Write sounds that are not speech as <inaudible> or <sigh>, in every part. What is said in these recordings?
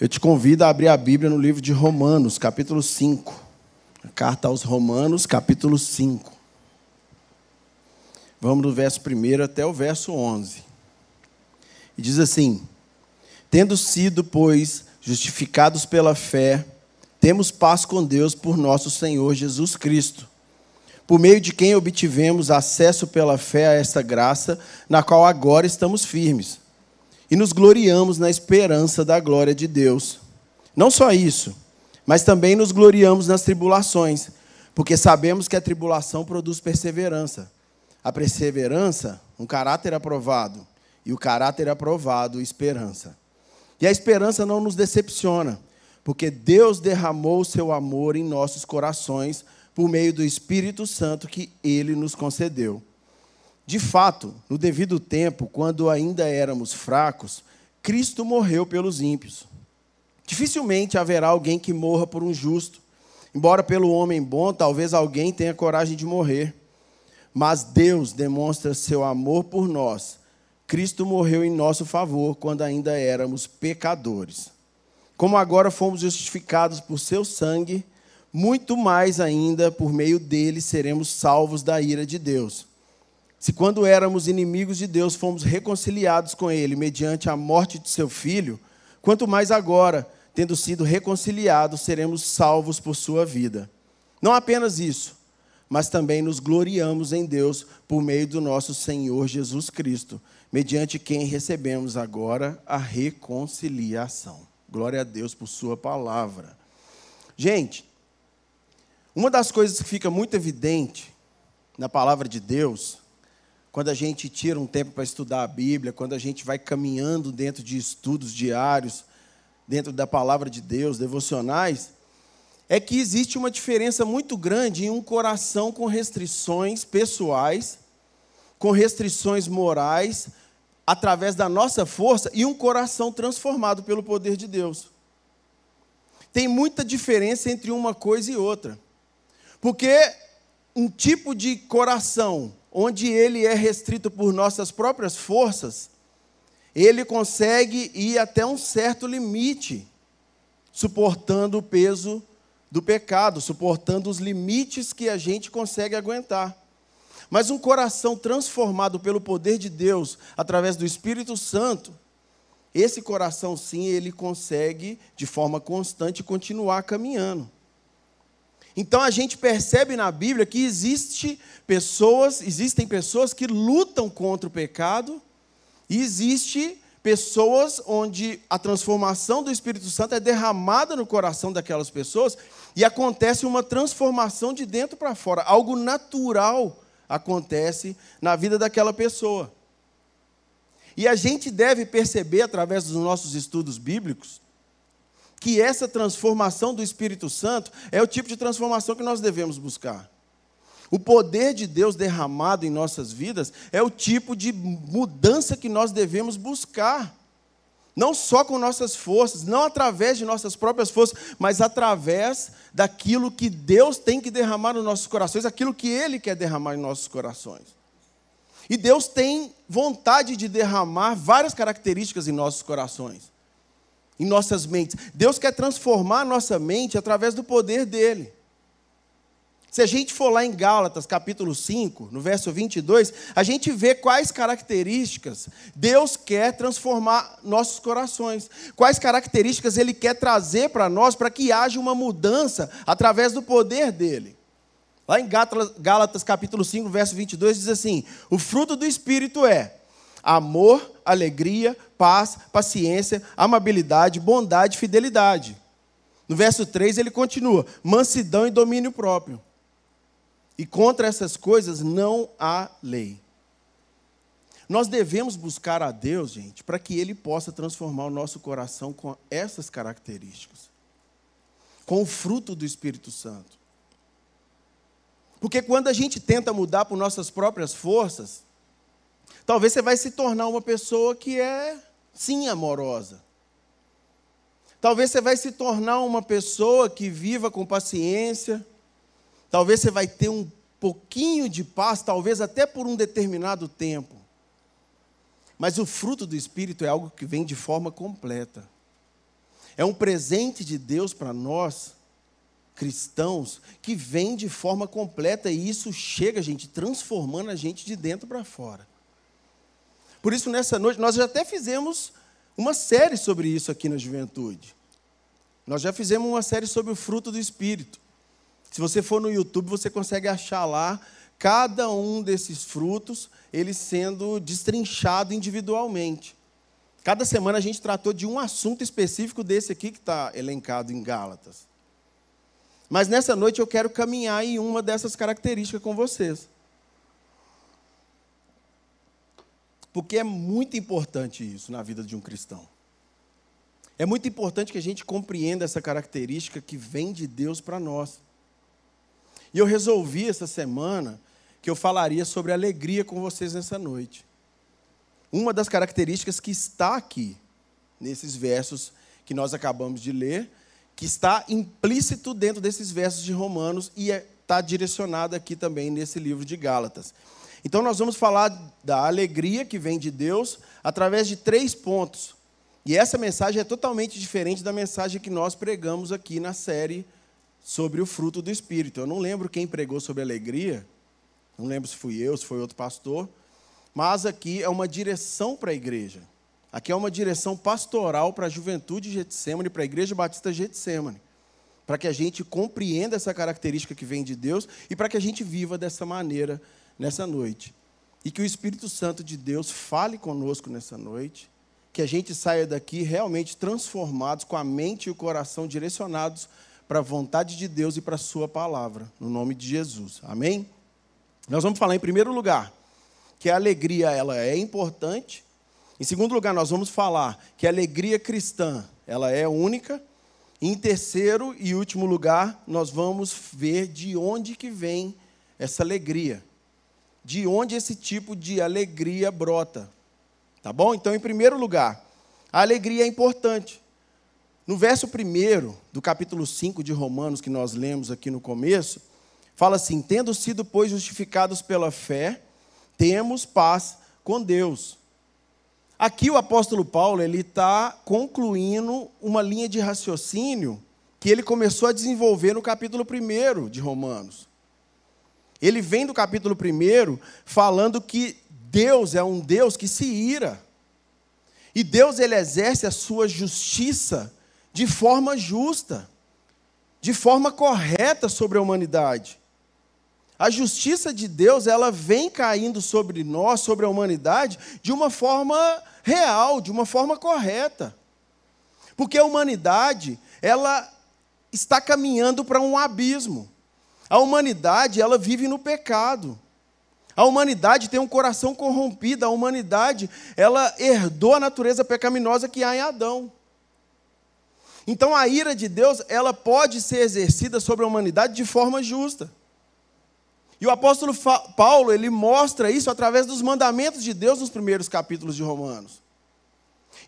Eu te convido a abrir a Bíblia no livro de Romanos, capítulo 5. A carta aos Romanos, capítulo 5. Vamos do verso 1 até o verso 11. E diz assim: Tendo sido, pois, justificados pela fé, temos paz com Deus por nosso Senhor Jesus Cristo, por meio de quem obtivemos acesso pela fé a esta graça, na qual agora estamos firmes e nos gloriamos na esperança da glória de Deus. Não só isso, mas também nos gloriamos nas tribulações, porque sabemos que a tribulação produz perseverança. A perseverança, um caráter aprovado, e o caráter aprovado, esperança. E a esperança não nos decepciona, porque Deus derramou o seu amor em nossos corações por meio do Espírito Santo que ele nos concedeu. De fato, no devido tempo, quando ainda éramos fracos, Cristo morreu pelos ímpios. Dificilmente haverá alguém que morra por um justo. Embora pelo homem bom, talvez alguém tenha coragem de morrer. Mas Deus demonstra seu amor por nós. Cristo morreu em nosso favor quando ainda éramos pecadores. Como agora fomos justificados por seu sangue, muito mais ainda por meio dele seremos salvos da ira de Deus. Se quando éramos inimigos de Deus fomos reconciliados com Ele mediante a morte de seu filho, quanto mais agora, tendo sido reconciliados, seremos salvos por sua vida. Não apenas isso, mas também nos gloriamos em Deus por meio do nosso Senhor Jesus Cristo, mediante quem recebemos agora a reconciliação. Glória a Deus por Sua palavra. Gente, uma das coisas que fica muito evidente na palavra de Deus quando a gente tira um tempo para estudar a Bíblia, quando a gente vai caminhando dentro de estudos diários, dentro da palavra de Deus, devocionais, é que existe uma diferença muito grande em um coração com restrições pessoais, com restrições morais, através da nossa força, e um coração transformado pelo poder de Deus. Tem muita diferença entre uma coisa e outra. Porque um tipo de coração onde ele é restrito por nossas próprias forças, ele consegue ir até um certo limite, suportando o peso do pecado, suportando os limites que a gente consegue aguentar. Mas um coração transformado pelo poder de Deus, através do Espírito Santo, esse coração sim, ele consegue, de forma constante, continuar caminhando. Então a gente percebe na Bíblia que existe pessoas, existem pessoas que lutam contra o pecado, e existe pessoas onde a transformação do Espírito Santo é derramada no coração daquelas pessoas e acontece uma transformação de dentro para fora, algo natural acontece na vida daquela pessoa. E a gente deve perceber através dos nossos estudos bíblicos que essa transformação do Espírito Santo é o tipo de transformação que nós devemos buscar. O poder de Deus derramado em nossas vidas é o tipo de mudança que nós devemos buscar. Não só com nossas forças, não através de nossas próprias forças, mas através daquilo que Deus tem que derramar nos nossos corações, aquilo que Ele quer derramar em nossos corações. E Deus tem vontade de derramar várias características em nossos corações em nossas mentes. Deus quer transformar a nossa mente através do poder dele. Se a gente for lá em Gálatas, capítulo 5, no verso 22, a gente vê quais características Deus quer transformar nossos corações. Quais características Ele quer trazer para nós para que haja uma mudança através do poder dele. Lá em Gálatas, capítulo 5, verso 22, diz assim: O fruto do Espírito é amor, alegria, paz, paciência, amabilidade, bondade fidelidade. No verso 3 ele continua: mansidão e domínio próprio. E contra essas coisas não há lei. Nós devemos buscar a Deus, gente, para que Ele possa transformar o nosso coração com essas características, com o fruto do Espírito Santo. Porque quando a gente tenta mudar por nossas próprias forças, Talvez você vai se tornar uma pessoa que é, sim, amorosa. Talvez você vai se tornar uma pessoa que viva com paciência. Talvez você vai ter um pouquinho de paz, talvez até por um determinado tempo. Mas o fruto do Espírito é algo que vem de forma completa. é um presente de Deus para nós, cristãos, que vem de forma completa e isso chega, gente, transformando a gente de dentro para fora. Por isso, nessa noite, nós já até fizemos uma série sobre isso aqui na juventude. Nós já fizemos uma série sobre o fruto do Espírito. Se você for no YouTube, você consegue achar lá cada um desses frutos, ele sendo destrinchado individualmente. Cada semana a gente tratou de um assunto específico desse aqui que está elencado em Gálatas. Mas nessa noite eu quero caminhar em uma dessas características com vocês. Porque é muito importante isso na vida de um cristão. É muito importante que a gente compreenda essa característica que vem de Deus para nós. E eu resolvi essa semana que eu falaria sobre alegria com vocês nessa noite. Uma das características que está aqui, nesses versos que nós acabamos de ler, que está implícito dentro desses versos de Romanos e está direcionado aqui também nesse livro de Gálatas. Então, nós vamos falar da alegria que vem de Deus através de três pontos. E essa mensagem é totalmente diferente da mensagem que nós pregamos aqui na série sobre o fruto do Espírito. Eu não lembro quem pregou sobre alegria, não lembro se fui eu, se foi outro pastor, mas aqui é uma direção para a igreja. Aqui é uma direção pastoral para a juventude Getsemane, para a igreja batista Getsemane. Para que a gente compreenda essa característica que vem de Deus e para que a gente viva dessa maneira nessa noite. E que o Espírito Santo de Deus fale conosco nessa noite, que a gente saia daqui realmente transformados, com a mente e o coração direcionados para a vontade de Deus e para a Sua palavra, no nome de Jesus. Amém? Nós vamos falar em primeiro lugar que a alegria ela é importante. Em segundo lugar, nós vamos falar que a alegria cristã ela é única. Em terceiro e último lugar, nós vamos ver de onde que vem essa alegria. De onde esse tipo de alegria brota. Tá bom? Então, em primeiro lugar, a alegria é importante. No verso 1 do capítulo 5 de Romanos, que nós lemos aqui no começo, fala assim: Tendo sido, pois, justificados pela fé, temos paz com Deus. Aqui o apóstolo Paulo ele está concluindo uma linha de raciocínio que ele começou a desenvolver no capítulo 1 de Romanos. Ele vem do capítulo 1 falando que Deus é um Deus que se ira. E Deus ele exerce a sua justiça de forma justa, de forma correta sobre a humanidade. A justiça de Deus, ela vem caindo sobre nós, sobre a humanidade, de uma forma real, de uma forma correta. Porque a humanidade, ela está caminhando para um abismo. A humanidade, ela vive no pecado. A humanidade tem um coração corrompido, a humanidade, ela herdou a natureza pecaminosa que há em Adão. Então a ira de Deus, ela pode ser exercida sobre a humanidade de forma justa. E o apóstolo Paulo, ele mostra isso através dos mandamentos de Deus nos primeiros capítulos de Romanos.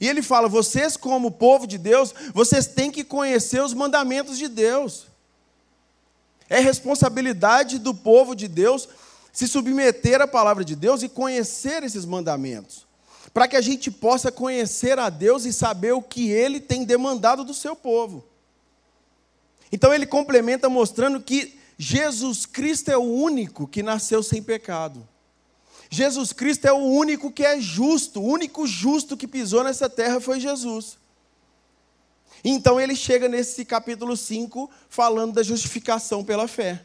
E ele fala: vocês, como povo de Deus, vocês têm que conhecer os mandamentos de Deus. É responsabilidade do povo de Deus se submeter à palavra de Deus e conhecer esses mandamentos, para que a gente possa conhecer a Deus e saber o que ele tem demandado do seu povo. Então ele complementa mostrando que Jesus Cristo é o único que nasceu sem pecado. Jesus Cristo é o único que é justo, o único justo que pisou nessa terra foi Jesus. Então ele chega nesse capítulo 5 falando da justificação pela fé.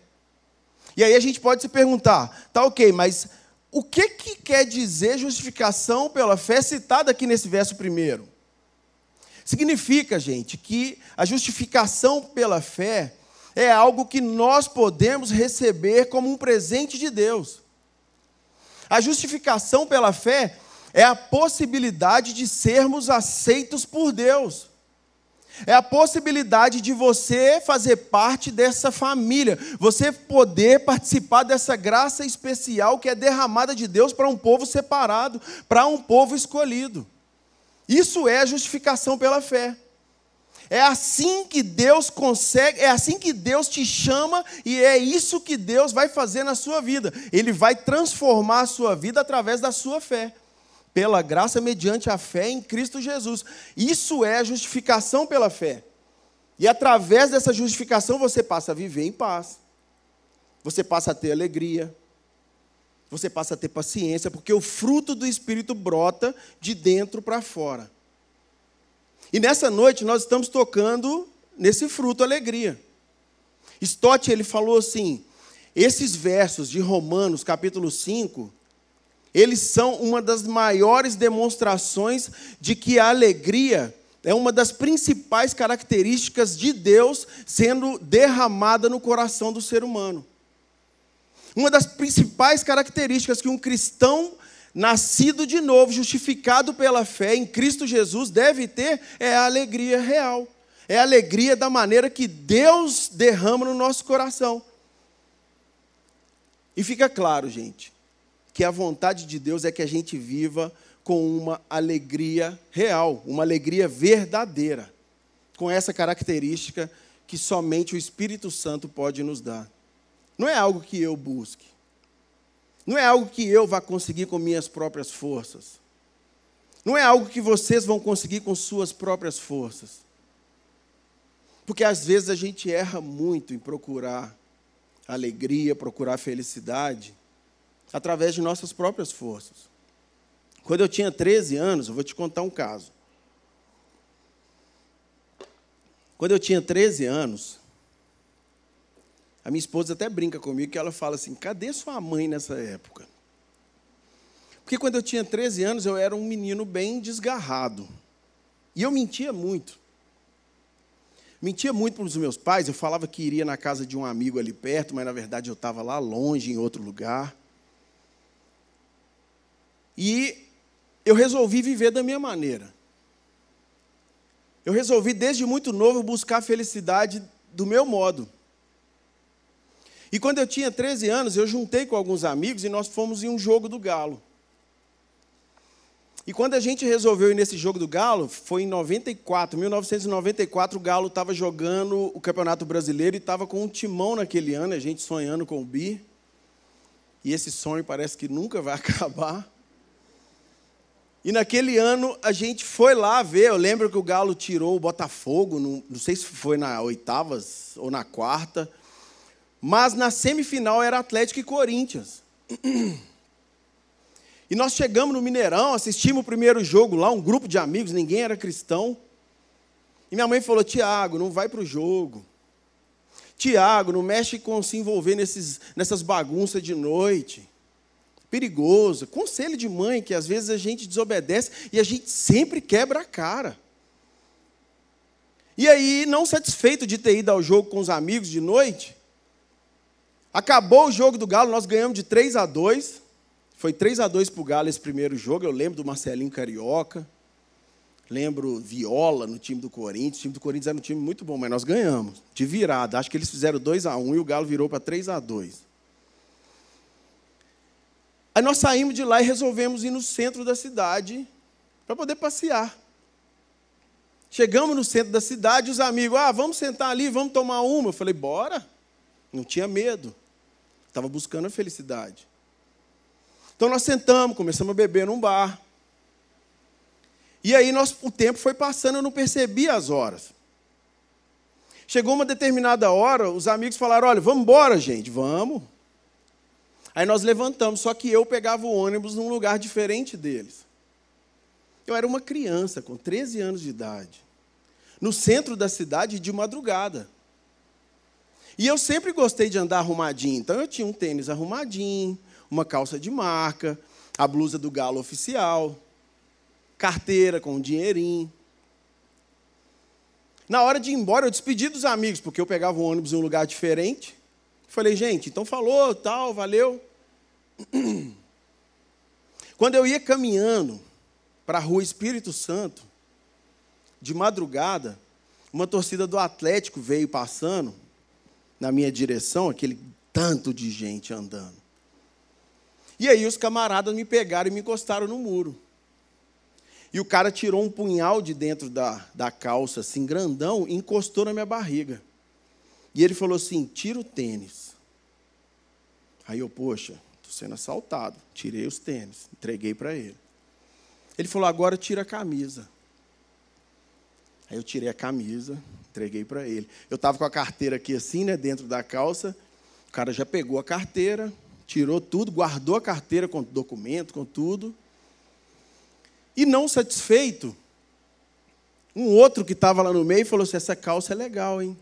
E aí a gente pode se perguntar, tá ok, mas o que, que quer dizer justificação pela fé citada aqui nesse verso primeiro? Significa, gente, que a justificação pela fé é algo que nós podemos receber como um presente de Deus. A justificação pela fé é a possibilidade de sermos aceitos por Deus. É a possibilidade de você fazer parte dessa família, você poder participar dessa graça especial que é derramada de Deus para um povo separado, para um povo escolhido. Isso é justificação pela fé. É assim que Deus consegue, é assim que Deus te chama e é isso que Deus vai fazer na sua vida. Ele vai transformar a sua vida através da sua fé. Pela graça mediante a fé em Cristo Jesus. Isso é justificação pela fé. E através dessa justificação você passa a viver em paz. Você passa a ter alegria. Você passa a ter paciência, porque o fruto do Espírito brota de dentro para fora. E nessa noite nós estamos tocando nesse fruto alegria. Stott ele falou assim: esses versos de Romanos, capítulo 5, eles são uma das maiores demonstrações de que a alegria é uma das principais características de Deus sendo derramada no coração do ser humano. Uma das principais características que um cristão nascido de novo, justificado pela fé em Cristo Jesus, deve ter é a alegria real. É a alegria da maneira que Deus derrama no nosso coração. E fica claro, gente, que a vontade de Deus é que a gente viva com uma alegria real, uma alegria verdadeira, com essa característica que somente o Espírito Santo pode nos dar. Não é algo que eu busque, não é algo que eu vá conseguir com minhas próprias forças, não é algo que vocês vão conseguir com suas próprias forças. Porque às vezes a gente erra muito em procurar alegria, procurar felicidade através de nossas próprias forças. Quando eu tinha 13 anos, eu vou te contar um caso. Quando eu tinha 13 anos, a minha esposa até brinca comigo que ela fala assim: cadê sua mãe nessa época? Porque quando eu tinha 13 anos, eu era um menino bem desgarrado. E eu mentia muito. Mentia muito para os meus pais, eu falava que iria na casa de um amigo ali perto, mas na verdade eu estava lá longe, em outro lugar. E eu resolvi viver da minha maneira. Eu resolvi desde muito novo buscar a felicidade do meu modo. E quando eu tinha 13 anos, eu juntei com alguns amigos e nós fomos em um jogo do Galo. E quando a gente resolveu ir nesse jogo do Galo, foi em 94, 1994, o Galo estava jogando o Campeonato Brasileiro e estava com um timão naquele ano, a gente sonhando com o Bi. E esse sonho parece que nunca vai <laughs> acabar. E naquele ano a gente foi lá ver, eu lembro que o Galo tirou o Botafogo, não, não sei se foi na oitavas ou na quarta, mas na semifinal era Atlético e Corinthians. <clears throat> E nós chegamos no Mineirão, assistimos o primeiro jogo lá, um grupo de amigos, ninguém era cristão. E minha mãe falou: Tiago, não vai para o jogo. Tiago, não mexe com se envolver nesses, nessas bagunças de noite. Perigoso. Conselho de mãe, que às vezes a gente desobedece e a gente sempre quebra a cara. E aí, não satisfeito de ter ido ao jogo com os amigos de noite, acabou o jogo do Galo, nós ganhamos de 3 a 2. Foi 3 a 2 para o Galo esse primeiro jogo. Eu lembro do Marcelinho Carioca. Lembro Viola no time do Corinthians. O time do Corinthians era um time muito bom, mas nós ganhamos. De virada. Acho que eles fizeram 2 a 1 e o Galo virou para 3 a 2 Aí nós saímos de lá e resolvemos ir no centro da cidade para poder passear. Chegamos no centro da cidade, os amigos, ah, vamos sentar ali, vamos tomar uma. Eu falei, bora. Não tinha medo. Estava buscando a felicidade. Então nós sentamos, começamos a beber num bar. E aí nós, o tempo foi passando, eu não percebi as horas. Chegou uma determinada hora, os amigos falaram: olha, vamos embora, gente, vamos. Aí nós levantamos, só que eu pegava o ônibus num lugar diferente deles. Eu era uma criança, com 13 anos de idade, no centro da cidade de madrugada. E eu sempre gostei de andar arrumadinho, então eu tinha um tênis arrumadinho, uma calça de marca, a blusa do galo oficial, carteira com um dinheirinho. Na hora de ir embora, eu despedi dos amigos, porque eu pegava o ônibus em um lugar diferente. Falei, gente, então falou, tal, valeu. <clears throat> Quando eu ia caminhando para a rua Espírito Santo, de madrugada, uma torcida do Atlético veio passando na minha direção, aquele tanto de gente andando. E aí os camaradas me pegaram e me encostaram no muro. E o cara tirou um punhal de dentro da, da calça, assim, grandão, e encostou na minha barriga. E ele falou assim: tira o tênis. Aí eu, poxa, estou sendo assaltado. Tirei os tênis, entreguei para ele. Ele falou: agora tira a camisa. Aí eu tirei a camisa, entreguei para ele. Eu estava com a carteira aqui assim, né, dentro da calça. O cara já pegou a carteira, tirou tudo, guardou a carteira com documento, com tudo. E não satisfeito, um outro que estava lá no meio falou assim: essa calça é legal, hein?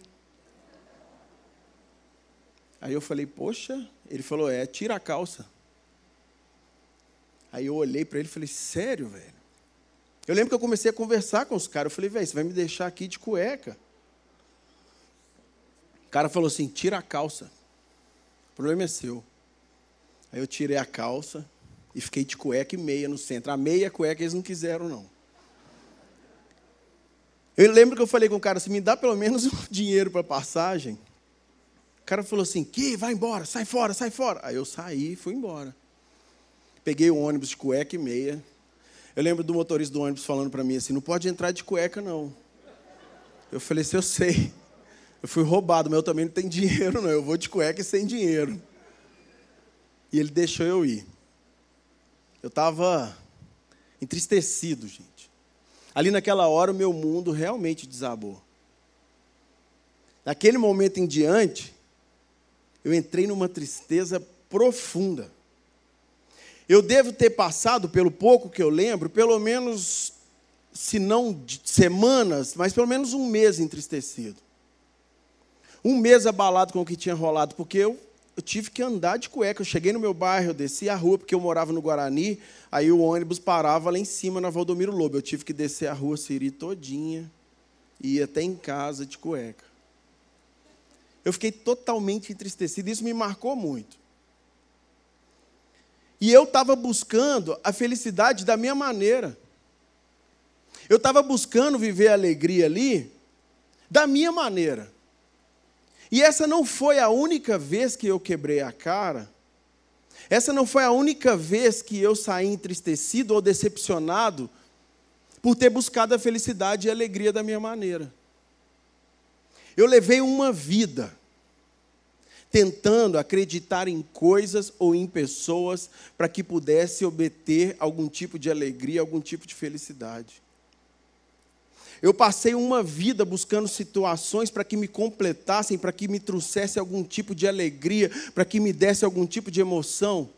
Aí eu falei: poxa. Ele falou: é, tira a calça. Aí eu olhei para ele e falei: sério, velho? Eu lembro que eu comecei a conversar com os caras. Eu falei: velho, você vai me deixar aqui de cueca. O cara falou assim: tira a calça. O problema é seu. Aí eu tirei a calça e fiquei de cueca e meia no centro. A meia cueca eles não quiseram, não. Eu lembro que eu falei com o cara assim: me dá pelo menos <laughs> um dinheiro para passagem. O cara falou assim: que vai embora, sai fora, sai fora. Aí eu saí e fui embora. Peguei o ônibus de cueca e meia. Eu lembro do motorista do ônibus falando para mim assim: não pode entrar de cueca, não. Eu falei assim: eu sei. Eu fui roubado, mas eu também não tenho dinheiro, não. Eu vou de cueca e sem dinheiro. E ele deixou eu ir. Eu estava entristecido, gente. Ali naquela hora o meu mundo realmente desabou. Naquele momento em diante, eu entrei numa tristeza profunda. Eu devo ter passado, pelo pouco que eu lembro, pelo menos, se não semanas, mas pelo menos um mês entristecido. Um mês abalado com o que tinha rolado, porque eu eu tive que andar de cueca. Eu cheguei no meu bairro, eu desci a rua, porque eu morava no Guarani, aí o ônibus parava lá em cima na Valdomiro Lobo. Eu tive que descer a rua Siri todinha e ir até em casa de cueca. Eu fiquei totalmente entristecido, isso me marcou muito. E eu estava buscando a felicidade da minha maneira. Eu estava buscando viver a alegria ali da minha maneira. E essa não foi a única vez que eu quebrei a cara. Essa não foi a única vez que eu saí entristecido ou decepcionado por ter buscado a felicidade e a alegria da minha maneira. Eu levei uma vida tentando acreditar em coisas ou em pessoas para que pudesse obter algum tipo de alegria, algum tipo de felicidade. Eu passei uma vida buscando situações para que me completassem, para que me trouxesse algum tipo de alegria, para que me desse algum tipo de emoção,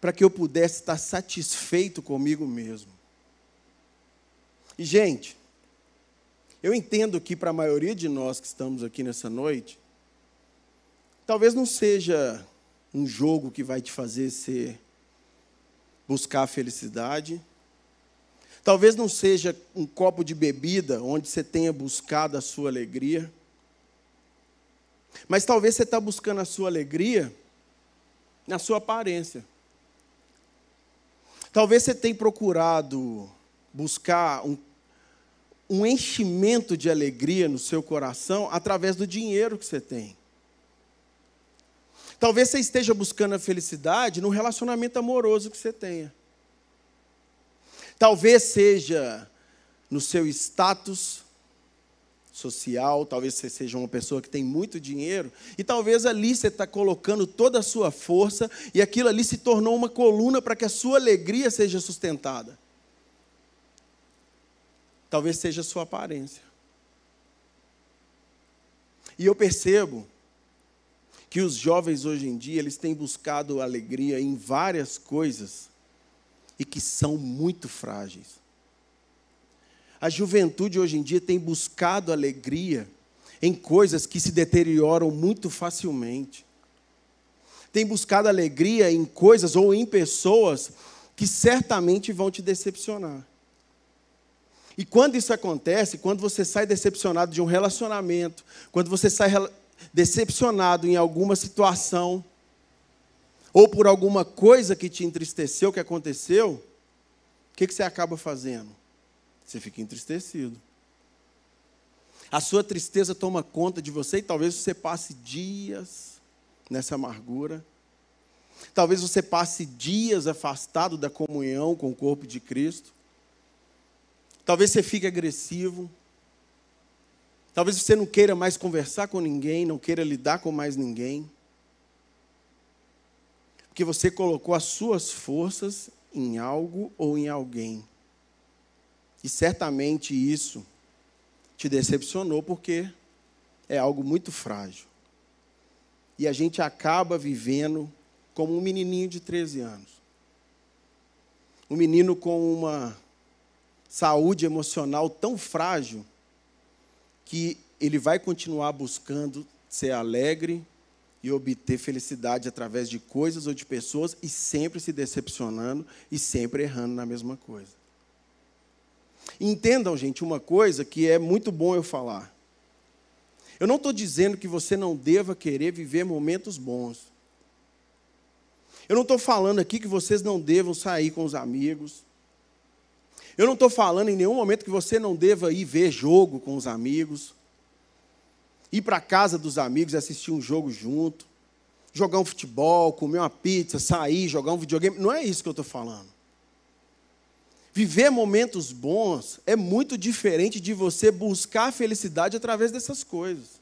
para que eu pudesse estar satisfeito comigo mesmo. E, gente, eu entendo que para a maioria de nós que estamos aqui nessa noite, talvez não seja um jogo que vai te fazer ser buscar a felicidade, Talvez não seja um copo de bebida onde você tenha buscado a sua alegria. Mas talvez você está buscando a sua alegria na sua aparência. Talvez você tenha procurado buscar um, um enchimento de alegria no seu coração através do dinheiro que você tem. Talvez você esteja buscando a felicidade no relacionamento amoroso que você tenha. Talvez seja no seu status social, talvez você seja uma pessoa que tem muito dinheiro, e talvez ali você está colocando toda a sua força, e aquilo ali se tornou uma coluna para que a sua alegria seja sustentada. Talvez seja a sua aparência. E eu percebo que os jovens hoje em dia, eles têm buscado alegria em várias coisas e que são muito frágeis. A juventude hoje em dia tem buscado alegria em coisas que se deterioram muito facilmente. Tem buscado alegria em coisas ou em pessoas que certamente vão te decepcionar. E quando isso acontece, quando você sai decepcionado de um relacionamento, quando você sai decepcionado em alguma situação, ou por alguma coisa que te entristeceu, que aconteceu, o que, que você acaba fazendo? Você fica entristecido. A sua tristeza toma conta de você e talvez você passe dias nessa amargura. Talvez você passe dias afastado da comunhão com o corpo de Cristo. Talvez você fique agressivo. Talvez você não queira mais conversar com ninguém, não queira lidar com mais ninguém porque você colocou as suas forças em algo ou em alguém. E certamente isso te decepcionou porque é algo muito frágil. E a gente acaba vivendo como um menininho de 13 anos. Um menino com uma saúde emocional tão frágil que ele vai continuar buscando ser alegre e obter felicidade através de coisas ou de pessoas e sempre se decepcionando e sempre errando na mesma coisa. Entendam, gente, uma coisa que é muito bom eu falar. Eu não estou dizendo que você não deva querer viver momentos bons. Eu não estou falando aqui que vocês não devam sair com os amigos. Eu não estou falando em nenhum momento que você não deva ir ver jogo com os amigos ir para a casa dos amigos e assistir um jogo junto, jogar um futebol, comer uma pizza, sair, jogar um videogame. Não é isso que eu estou falando. Viver momentos bons é muito diferente de você buscar felicidade através dessas coisas.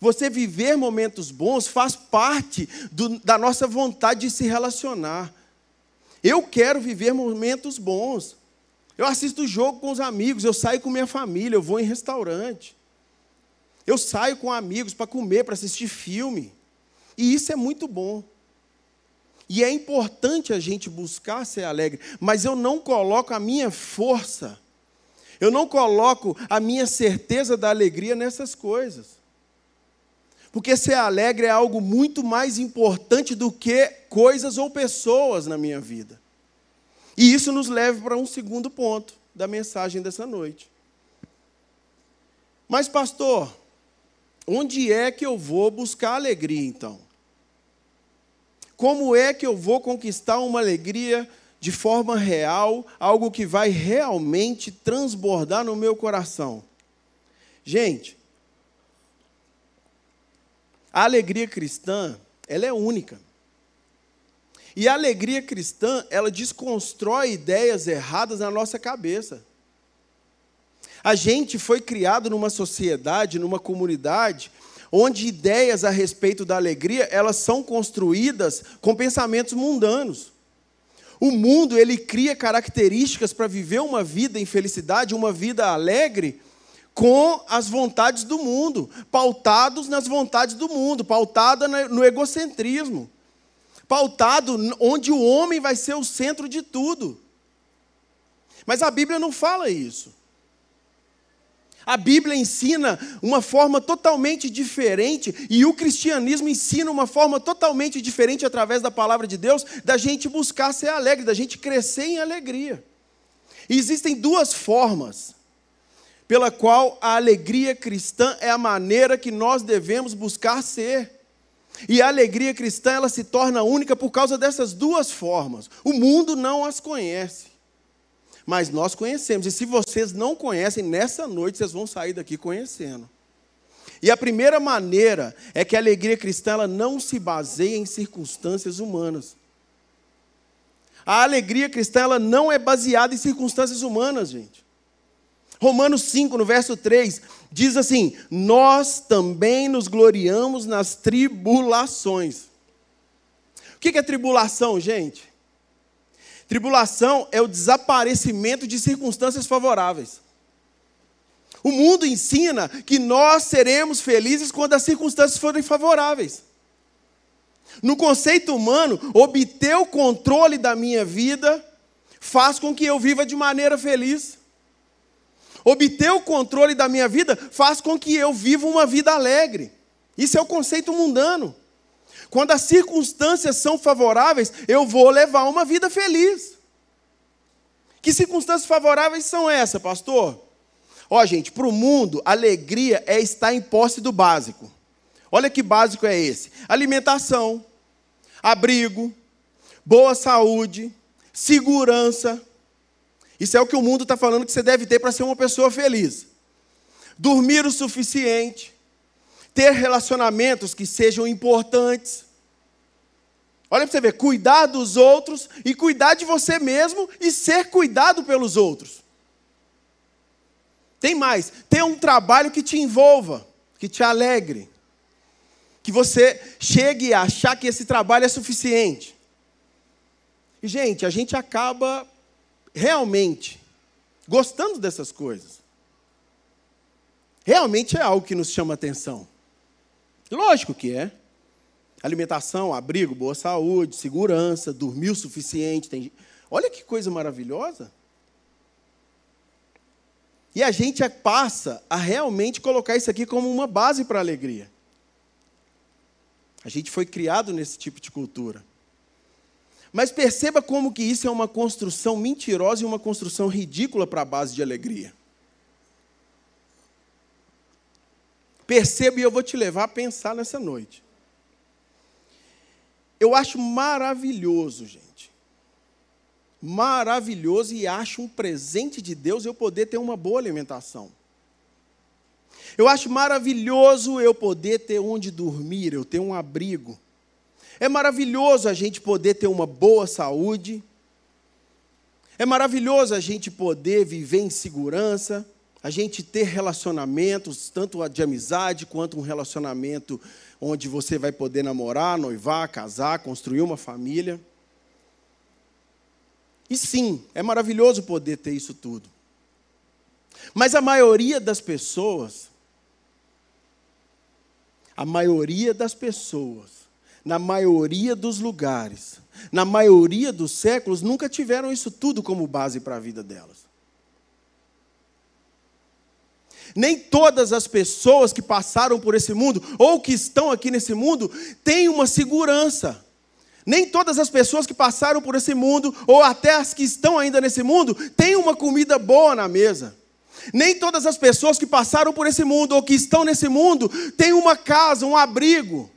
Você viver momentos bons faz parte do, da nossa vontade de se relacionar. Eu quero viver momentos bons. Eu assisto jogo com os amigos, eu saio com minha família, eu vou em restaurante. Eu saio com amigos para comer, para assistir filme. E isso é muito bom. E é importante a gente buscar ser alegre, mas eu não coloco a minha força, eu não coloco a minha certeza da alegria nessas coisas. Porque ser alegre é algo muito mais importante do que coisas ou pessoas na minha vida. E isso nos leva para um segundo ponto da mensagem dessa noite. Mas, pastor, Onde é que eu vou buscar alegria então? Como é que eu vou conquistar uma alegria de forma real, algo que vai realmente transbordar no meu coração? Gente, a alegria cristã, ela é única. E a alegria cristã, ela desconstrói ideias erradas na nossa cabeça. A gente foi criado numa sociedade, numa comunidade, onde ideias a respeito da alegria, elas são construídas com pensamentos mundanos. O mundo, ele cria características para viver uma vida em felicidade, uma vida alegre, com as vontades do mundo, pautados nas vontades do mundo, pautada no egocentrismo, pautado onde o homem vai ser o centro de tudo. Mas a Bíblia não fala isso. A Bíblia ensina uma forma totalmente diferente e o cristianismo ensina uma forma totalmente diferente através da palavra de Deus da gente buscar ser alegre, da gente crescer em alegria. E existem duas formas pela qual a alegria cristã é a maneira que nós devemos buscar ser. E a alegria cristã ela se torna única por causa dessas duas formas. O mundo não as conhece mas nós conhecemos. E se vocês não conhecem, nessa noite vocês vão sair daqui conhecendo. E a primeira maneira é que a alegria cristã ela não se baseia em circunstâncias humanas. A alegria cristã ela não é baseada em circunstâncias humanas, gente. Romanos 5, no verso 3, diz assim: Nós também nos gloriamos nas tribulações. O que é tribulação, gente? Tribulação é o desaparecimento de circunstâncias favoráveis. O mundo ensina que nós seremos felizes quando as circunstâncias forem favoráveis. No conceito humano, obter o controle da minha vida faz com que eu viva de maneira feliz. Obter o controle da minha vida faz com que eu viva uma vida alegre. Isso é o conceito mundano. Quando as circunstâncias são favoráveis, eu vou levar uma vida feliz. Que circunstâncias favoráveis são essas, pastor? Ó, gente, para o mundo, alegria é estar em posse do básico. Olha que básico é esse: alimentação, abrigo, boa saúde, segurança. Isso é o que o mundo está falando que você deve ter para ser uma pessoa feliz. Dormir o suficiente, ter relacionamentos que sejam importantes. Olha para você ver, cuidar dos outros e cuidar de você mesmo e ser cuidado pelos outros. Tem mais, ter um trabalho que te envolva, que te alegre. Que você chegue a achar que esse trabalho é suficiente. E, gente, a gente acaba realmente gostando dessas coisas. Realmente é algo que nos chama atenção. Lógico que é. Alimentação, abrigo, boa saúde, segurança, dormir o suficiente. Tem... Olha que coisa maravilhosa. E a gente passa a realmente colocar isso aqui como uma base para a alegria. A gente foi criado nesse tipo de cultura. Mas perceba como que isso é uma construção mentirosa e uma construção ridícula para a base de alegria. Perceba e eu vou te levar a pensar nessa noite. Eu acho maravilhoso, gente. Maravilhoso e acho um presente de Deus eu poder ter uma boa alimentação. Eu acho maravilhoso eu poder ter onde dormir, eu ter um abrigo. É maravilhoso a gente poder ter uma boa saúde. É maravilhoso a gente poder viver em segurança, a gente ter relacionamentos, tanto de amizade quanto um relacionamento onde você vai poder namorar, noivar, casar, construir uma família. E sim, é maravilhoso poder ter isso tudo. Mas a maioria das pessoas a maioria das pessoas, na maioria dos lugares, na maioria dos séculos, nunca tiveram isso tudo como base para a vida delas. Nem todas as pessoas que passaram por esse mundo, ou que estão aqui nesse mundo, têm uma segurança. Nem todas as pessoas que passaram por esse mundo, ou até as que estão ainda nesse mundo, têm uma comida boa na mesa. Nem todas as pessoas que passaram por esse mundo ou que estão nesse mundo têm uma casa, um abrigo.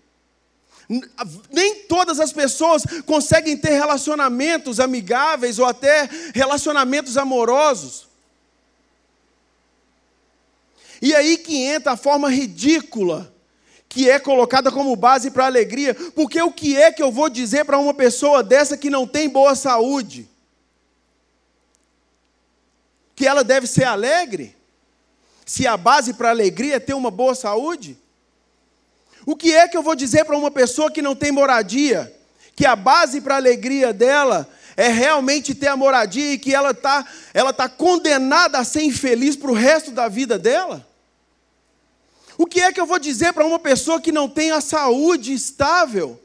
Nem todas as pessoas conseguem ter relacionamentos amigáveis ou até relacionamentos amorosos. E aí que entra a forma ridícula que é colocada como base para a alegria, porque o que é que eu vou dizer para uma pessoa dessa que não tem boa saúde? que ela deve ser alegre? Se a base para a alegria é ter uma boa saúde? O que é que eu vou dizer para uma pessoa que não tem moradia? Que a base para a alegria dela é realmente ter a moradia e que ela está ela tá condenada a ser infeliz para o resto da vida dela? O que é que eu vou dizer para uma pessoa que não tem a saúde estável?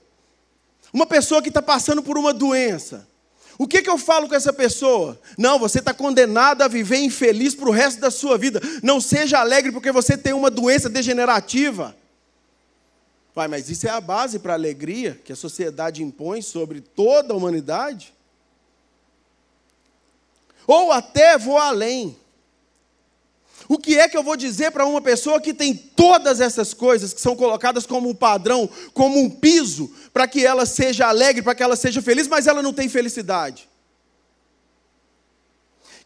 Uma pessoa que está passando por uma doença? O que, que eu falo com essa pessoa? Não, você está condenado a viver infeliz para o resto da sua vida. Não seja alegre porque você tem uma doença degenerativa. Vai, mas isso é a base para a alegria que a sociedade impõe sobre toda a humanidade? Ou até vou além. O que é que eu vou dizer para uma pessoa que tem todas essas coisas que são colocadas como um padrão, como um piso, para que ela seja alegre, para que ela seja feliz, mas ela não tem felicidade?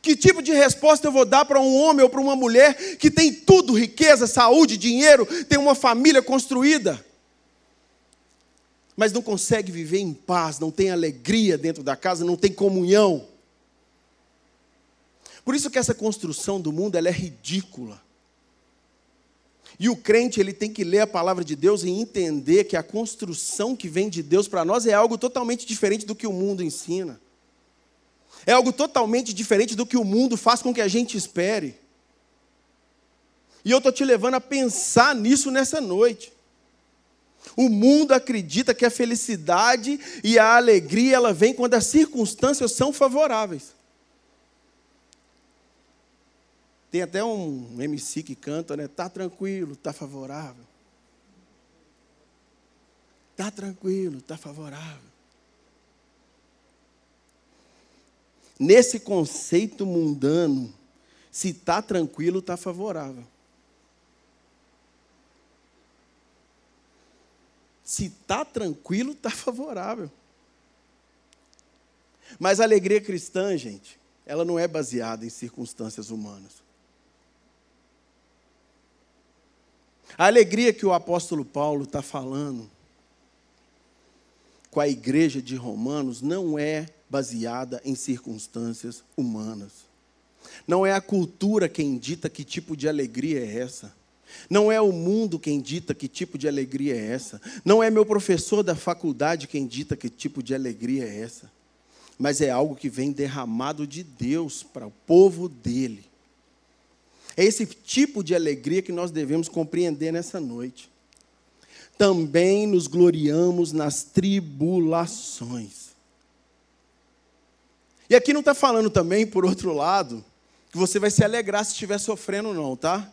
Que tipo de resposta eu vou dar para um homem ou para uma mulher que tem tudo, riqueza, saúde, dinheiro, tem uma família construída, mas não consegue viver em paz, não tem alegria dentro da casa, não tem comunhão? Por isso que essa construção do mundo ela é ridícula. E o crente ele tem que ler a palavra de Deus e entender que a construção que vem de Deus para nós é algo totalmente diferente do que o mundo ensina. É algo totalmente diferente do que o mundo faz com que a gente espere. E eu estou te levando a pensar nisso nessa noite. O mundo acredita que a felicidade e a alegria ela vem quando as circunstâncias são favoráveis. Tem até um MC que canta, né? Tá tranquilo, tá favorável. Tá tranquilo, tá favorável. Nesse conceito mundano, se tá tranquilo, tá favorável. Se tá tranquilo, tá <laughs> favorável. Mas a alegria cristã, gente, ela não é baseada em circunstâncias humanas. A alegria que o apóstolo Paulo está falando com a igreja de Romanos não é baseada em circunstâncias humanas. Não é a cultura quem dita que tipo de alegria é essa. Não é o mundo quem dita que tipo de alegria é essa. Não é meu professor da faculdade quem dita que tipo de alegria é essa. mas é algo que vem derramado de Deus para o povo dele. É esse tipo de alegria que nós devemos compreender nessa noite. Também nos gloriamos nas tribulações. E aqui não está falando também, por outro lado, que você vai se alegrar se estiver sofrendo, não, tá?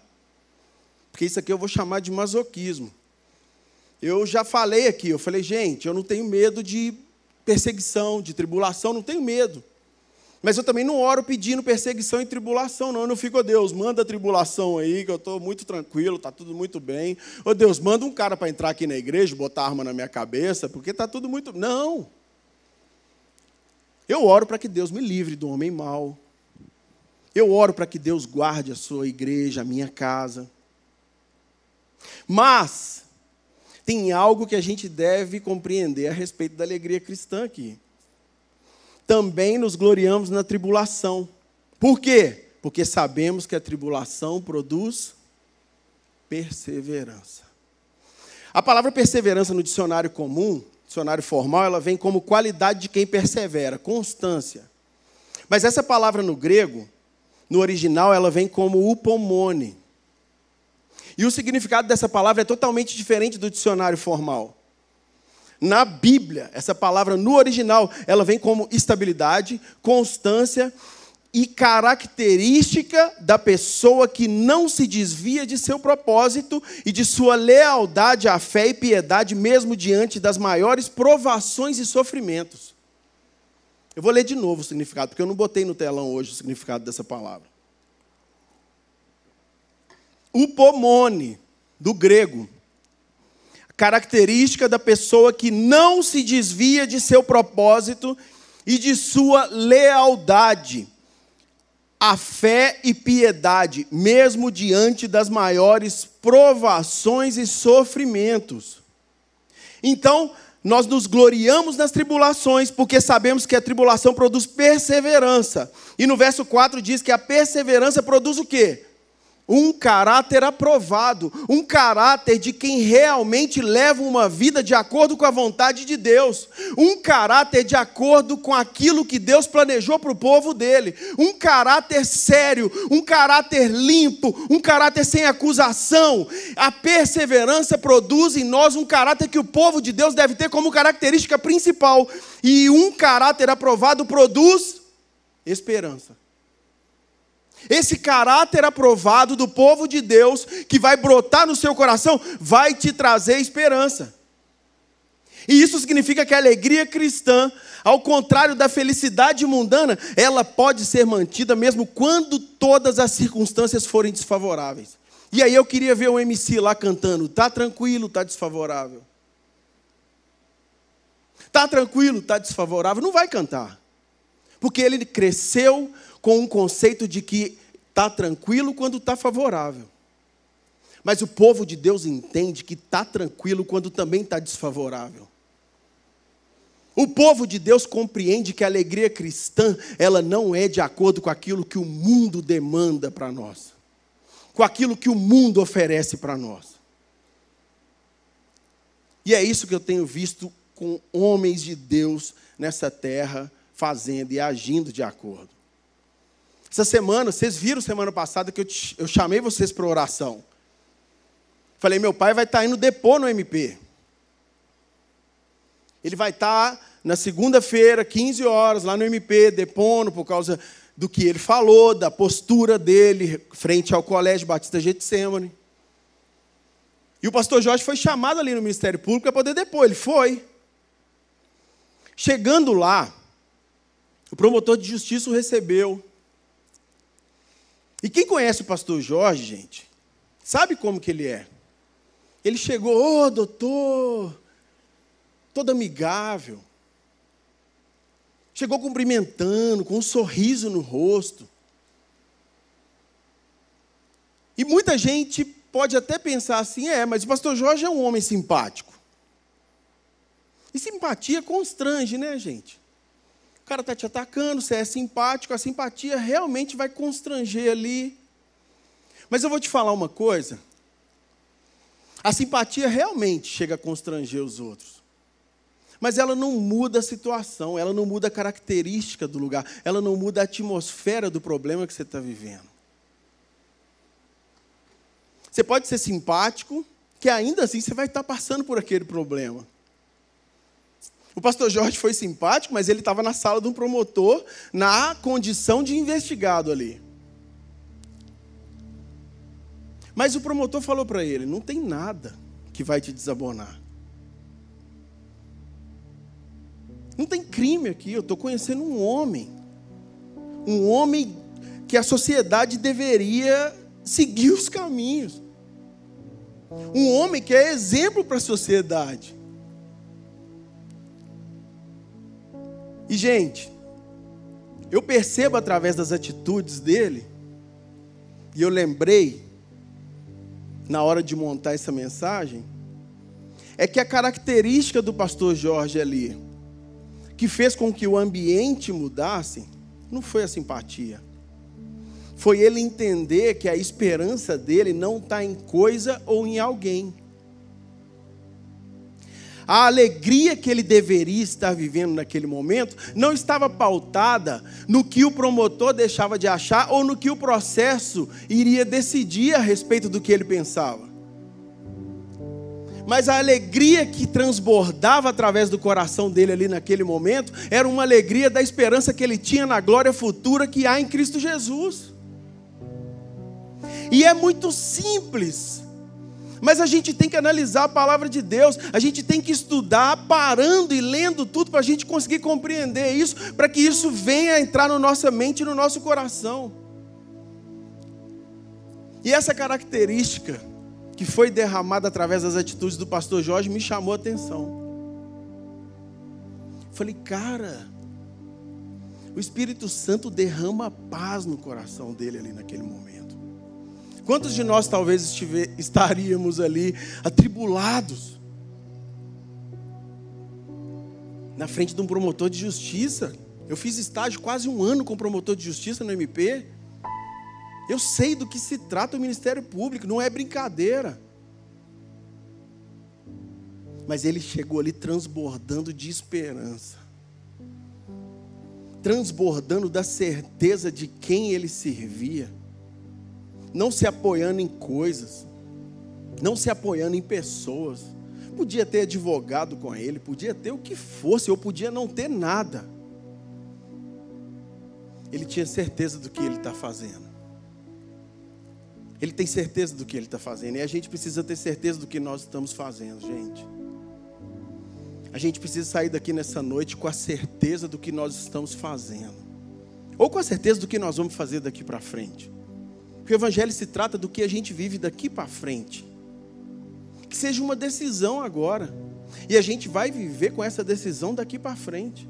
Porque isso aqui eu vou chamar de masoquismo. Eu já falei aqui, eu falei, gente, eu não tenho medo de perseguição, de tribulação, não tenho medo. Mas eu também não oro pedindo perseguição e tribulação, não. Eu não fico, oh Deus, manda a tribulação aí, que eu estou muito tranquilo, está tudo muito bem. Ô oh Deus, manda um cara para entrar aqui na igreja, botar arma na minha cabeça, porque está tudo muito. Não! Eu oro para que Deus me livre do homem mau. Eu oro para que Deus guarde a sua igreja, a minha casa. Mas, tem algo que a gente deve compreender a respeito da alegria cristã aqui. Também nos gloriamos na tribulação. Por quê? Porque sabemos que a tribulação produz perseverança. A palavra perseverança no dicionário comum dicionário formal, ela vem como qualidade de quem persevera, constância. Mas essa palavra no grego, no original, ela vem como upomone. E o significado dessa palavra é totalmente diferente do dicionário formal. Na Bíblia, essa palavra no original, ela vem como estabilidade, constância e característica da pessoa que não se desvia de seu propósito e de sua lealdade à fé e piedade, mesmo diante das maiores provações e sofrimentos. Eu vou ler de novo o significado, porque eu não botei no telão hoje o significado dessa palavra. Upomone, do grego, característica da pessoa que não se desvia de seu propósito e de sua lealdade a fé e piedade, mesmo diante das maiores provações e sofrimentos. Então, nós nos gloriamos nas tribulações, porque sabemos que a tribulação produz perseverança. E no verso 4 diz que a perseverança produz o quê? Um caráter aprovado, um caráter de quem realmente leva uma vida de acordo com a vontade de Deus, um caráter de acordo com aquilo que Deus planejou para o povo dele, um caráter sério, um caráter limpo, um caráter sem acusação. A perseverança produz em nós um caráter que o povo de Deus deve ter como característica principal, e um caráter aprovado produz esperança. Esse caráter aprovado do povo de Deus, que vai brotar no seu coração, vai te trazer esperança. E isso significa que a alegria cristã, ao contrário da felicidade mundana, ela pode ser mantida mesmo quando todas as circunstâncias forem desfavoráveis. E aí eu queria ver o MC lá cantando: tá tranquilo, tá desfavorável. Tá tranquilo, tá desfavorável. Não vai cantar. Porque ele cresceu com um conceito de que está tranquilo quando está favorável. Mas o povo de Deus entende que está tranquilo quando também está desfavorável. O povo de Deus compreende que a alegria cristã, ela não é de acordo com aquilo que o mundo demanda para nós, com aquilo que o mundo oferece para nós. E é isso que eu tenho visto com homens de Deus nessa terra fazendo e agindo de acordo. Essa semana, vocês viram semana passada que eu, te, eu chamei vocês para oração. Falei, meu pai vai estar tá indo depor no MP. Ele vai estar tá na segunda-feira, 15 horas, lá no MP, depondo por causa do que ele falou, da postura dele frente ao Colégio Batista Getsemane. E o pastor Jorge foi chamado ali no Ministério Público para poder depor. Ele foi. Chegando lá, o promotor de justiça o recebeu. E quem conhece o pastor Jorge, gente, sabe como que ele é. Ele chegou, ô oh, doutor, todo amigável. Chegou cumprimentando, com um sorriso no rosto. E muita gente pode até pensar assim: é, mas o pastor Jorge é um homem simpático. E simpatia constrange, né, gente? O cara está te atacando, você é simpático, a simpatia realmente vai constranger ali. Mas eu vou te falar uma coisa. A simpatia realmente chega a constranger os outros. Mas ela não muda a situação, ela não muda a característica do lugar, ela não muda a atmosfera do problema que você está vivendo. Você pode ser simpático, que ainda assim você vai estar passando por aquele problema. O pastor Jorge foi simpático, mas ele estava na sala de um promotor, na condição de investigado ali. Mas o promotor falou para ele: não tem nada que vai te desabonar. Não tem crime aqui, eu estou conhecendo um homem. Um homem que a sociedade deveria seguir os caminhos. Um homem que é exemplo para a sociedade. E, gente, eu percebo através das atitudes dele, e eu lembrei, na hora de montar essa mensagem, é que a característica do pastor Jorge ali, que fez com que o ambiente mudasse, não foi a simpatia. Foi ele entender que a esperança dele não está em coisa ou em alguém. A alegria que ele deveria estar vivendo naquele momento não estava pautada no que o promotor deixava de achar ou no que o processo iria decidir a respeito do que ele pensava mas a alegria que transbordava através do coração dele ali naquele momento era uma alegria da esperança que ele tinha na glória futura que há em Cristo Jesus. E é muito simples, mas a gente tem que analisar a palavra de Deus, a gente tem que estudar parando e lendo tudo para a gente conseguir compreender isso, para que isso venha entrar na nossa mente e no nosso coração. E essa característica que foi derramada através das atitudes do pastor Jorge me chamou a atenção. Falei, cara, o Espírito Santo derrama paz no coração dele ali naquele momento. Quantos de nós talvez estiver, estaríamos ali atribulados? Na frente de um promotor de justiça. Eu fiz estágio quase um ano com promotor de justiça no MP. Eu sei do que se trata o Ministério Público, não é brincadeira. Mas ele chegou ali transbordando de esperança, transbordando da certeza de quem ele servia, não se apoiando em coisas, não se apoiando em pessoas. Podia ter advogado com ele, podia ter o que fosse, ou podia não ter nada. Ele tinha certeza do que ele está fazendo. Ele tem certeza do que ele está fazendo. E a gente precisa ter certeza do que nós estamos fazendo, gente. A gente precisa sair daqui nessa noite com a certeza do que nós estamos fazendo. Ou com a certeza do que nós vamos fazer daqui para frente. Porque o Evangelho se trata do que a gente vive daqui para frente. Que seja uma decisão agora. E a gente vai viver com essa decisão daqui para frente.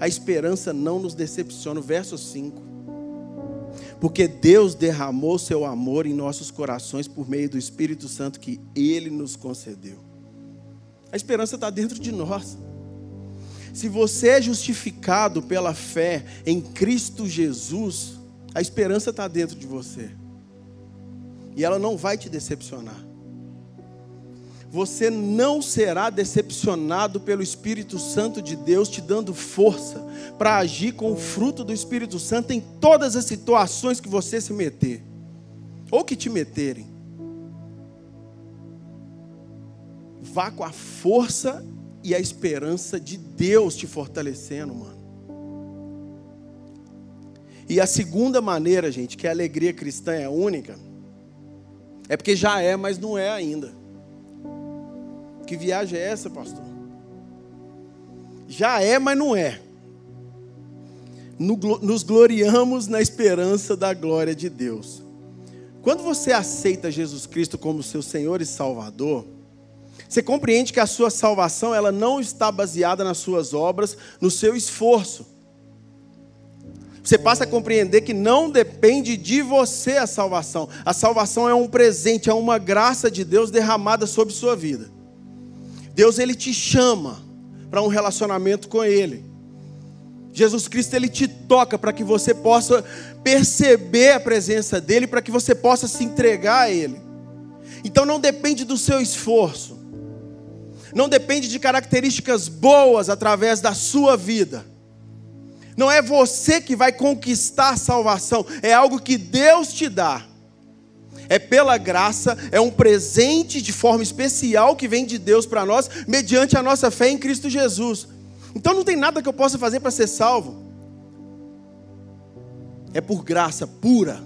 A esperança não nos decepciona. Verso 5 porque Deus derramou seu amor em nossos corações por meio do Espírito Santo que Ele nos concedeu. A esperança está dentro de nós. Se você é justificado pela fé em Cristo Jesus, a esperança está dentro de você. E ela não vai te decepcionar você não será decepcionado pelo Espírito Santo de Deus te dando força para agir com o fruto do Espírito Santo em todas as situações que você se meter ou que te meterem. Vá com a força e a esperança de Deus te fortalecendo, mano. E a segunda maneira, gente, que a alegria cristã é única, é porque já é, mas não é ainda. Que viagem é essa, pastor? Já é, mas não é. Nos gloriamos na esperança da glória de Deus. Quando você aceita Jesus Cristo como seu Senhor e Salvador, você compreende que a sua salvação ela não está baseada nas suas obras, no seu esforço. Você passa a compreender que não depende de você a salvação. A salvação é um presente, é uma graça de Deus derramada sobre sua vida. Deus ele te chama para um relacionamento com ele. Jesus Cristo ele te toca para que você possa perceber a presença dele, para que você possa se entregar a ele. Então não depende do seu esforço. não depende de características boas através da sua vida. Não é você que vai conquistar a salvação, é algo que Deus te dá. É pela graça, é um presente de forma especial que vem de Deus para nós, mediante a nossa fé em Cristo Jesus. Então não tem nada que eu possa fazer para ser salvo. É por graça pura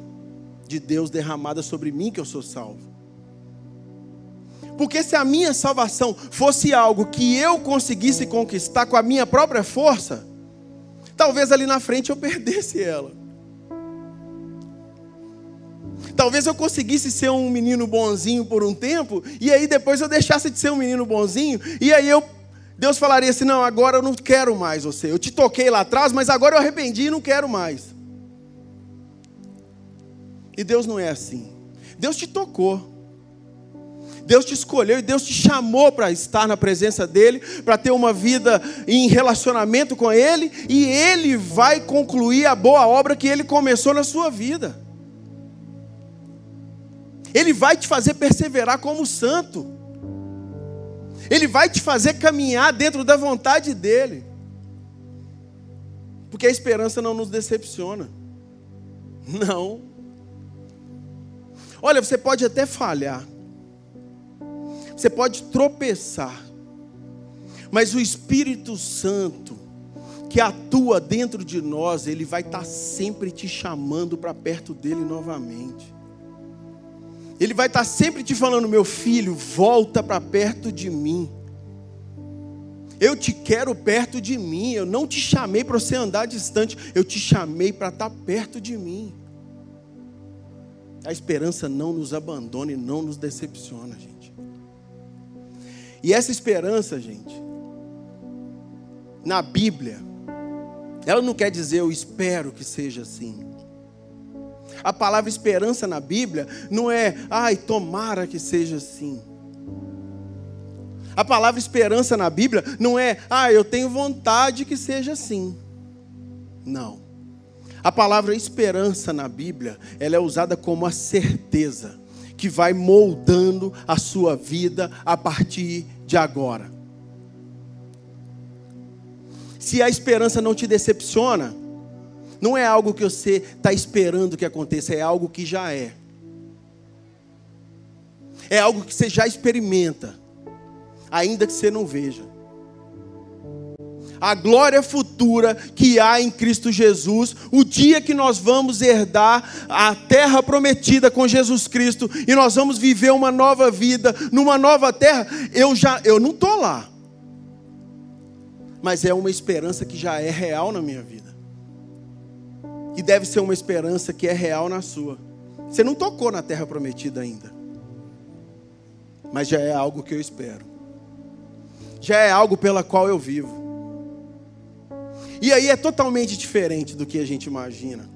de Deus derramada sobre mim que eu sou salvo. Porque se a minha salvação fosse algo que eu conseguisse conquistar com a minha própria força, talvez ali na frente eu perdesse ela. Talvez eu conseguisse ser um menino bonzinho por um tempo, e aí depois eu deixasse de ser um menino bonzinho, e aí eu Deus falaria assim: "Não, agora eu não quero mais você. Eu te toquei lá atrás, mas agora eu arrependi e não quero mais". E Deus não é assim. Deus te tocou. Deus te escolheu e Deus te chamou para estar na presença dEle, para ter uma vida em relacionamento com Ele, e Ele vai concluir a boa obra que Ele começou na sua vida. Ele vai te fazer perseverar como santo, Ele vai te fazer caminhar dentro da vontade dEle, porque a esperança não nos decepciona, não. Olha, você pode até falhar, você pode tropeçar, mas o Espírito Santo, que atua dentro de nós, ele vai estar sempre te chamando para perto dele novamente. Ele vai estar sempre te falando, meu filho, volta para perto de mim. Eu te quero perto de mim. Eu não te chamei para você andar distante. Eu te chamei para estar perto de mim. A esperança não nos abandona e não nos decepciona, gente. E essa esperança, gente, na Bíblia, ela não quer dizer eu espero que seja assim. A palavra esperança na Bíblia não é, ai, tomara que seja assim. A palavra esperança na Bíblia não é, ah, eu tenho vontade que seja assim. Não. A palavra esperança na Bíblia, ela é usada como a certeza que vai moldando a sua vida a partir de agora. Se a esperança não te decepciona, não é algo que você está esperando que aconteça, é algo que já é. É algo que você já experimenta, ainda que você não veja a glória futura que há em Cristo Jesus, o dia que nós vamos herdar a terra prometida com Jesus Cristo e nós vamos viver uma nova vida numa nova terra. Eu já eu não tô lá. Mas é uma esperança que já é real na minha vida. E deve ser uma esperança que é real na sua. Você não tocou na terra prometida ainda. Mas já é algo que eu espero. Já é algo pela qual eu vivo. E aí é totalmente diferente do que a gente imagina.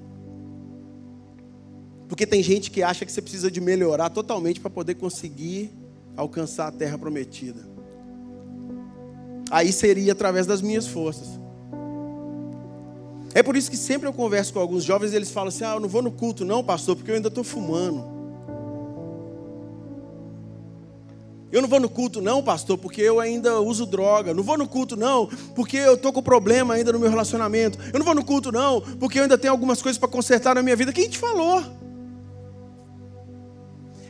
Porque tem gente que acha que você precisa de melhorar totalmente para poder conseguir alcançar a terra prometida. Aí seria através das minhas forças. É por isso que sempre eu converso com alguns jovens e eles falam assim: Ah, eu não vou no culto, não, pastor, porque eu ainda estou fumando. Eu não vou no culto, não, pastor, porque eu ainda uso droga. Não vou no culto, não, porque eu estou com problema ainda no meu relacionamento. Eu não vou no culto, não, porque eu ainda tenho algumas coisas para consertar na minha vida. Quem te falou?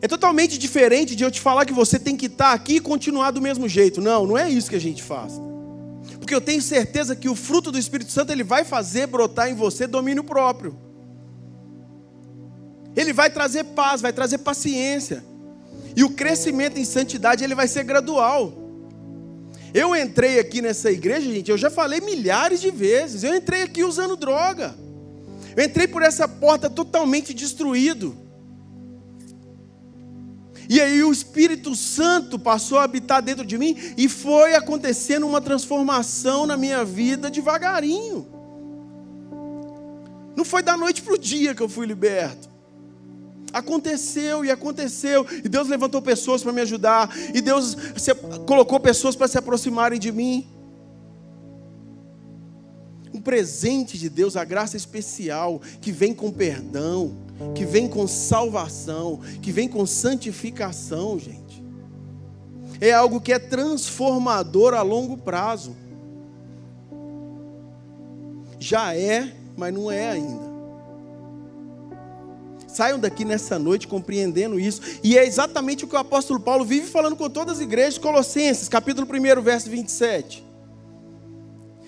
É totalmente diferente de eu te falar que você tem que estar tá aqui e continuar do mesmo jeito. Não, não é isso que a gente faz. Porque eu tenho certeza que o fruto do Espírito Santo ele vai fazer brotar em você domínio próprio. Ele vai trazer paz, vai trazer paciência. E o crescimento em santidade ele vai ser gradual. Eu entrei aqui nessa igreja, gente, eu já falei milhares de vezes. Eu entrei aqui usando droga. Eu entrei por essa porta totalmente destruído. E aí o Espírito Santo passou a habitar dentro de mim e foi acontecendo uma transformação na minha vida devagarinho. Não foi da noite para o dia que eu fui liberto. Aconteceu e aconteceu. E Deus levantou pessoas para me ajudar. E Deus colocou pessoas para se aproximarem de mim. Um presente de Deus, a graça especial que vem com perdão, que vem com salvação, que vem com santificação, gente. é algo que é transformador a longo prazo. Já é, mas não é ainda. Saiam daqui nessa noite compreendendo isso. E é exatamente o que o apóstolo Paulo vive falando com todas as igrejas, Colossenses, capítulo 1, verso 27.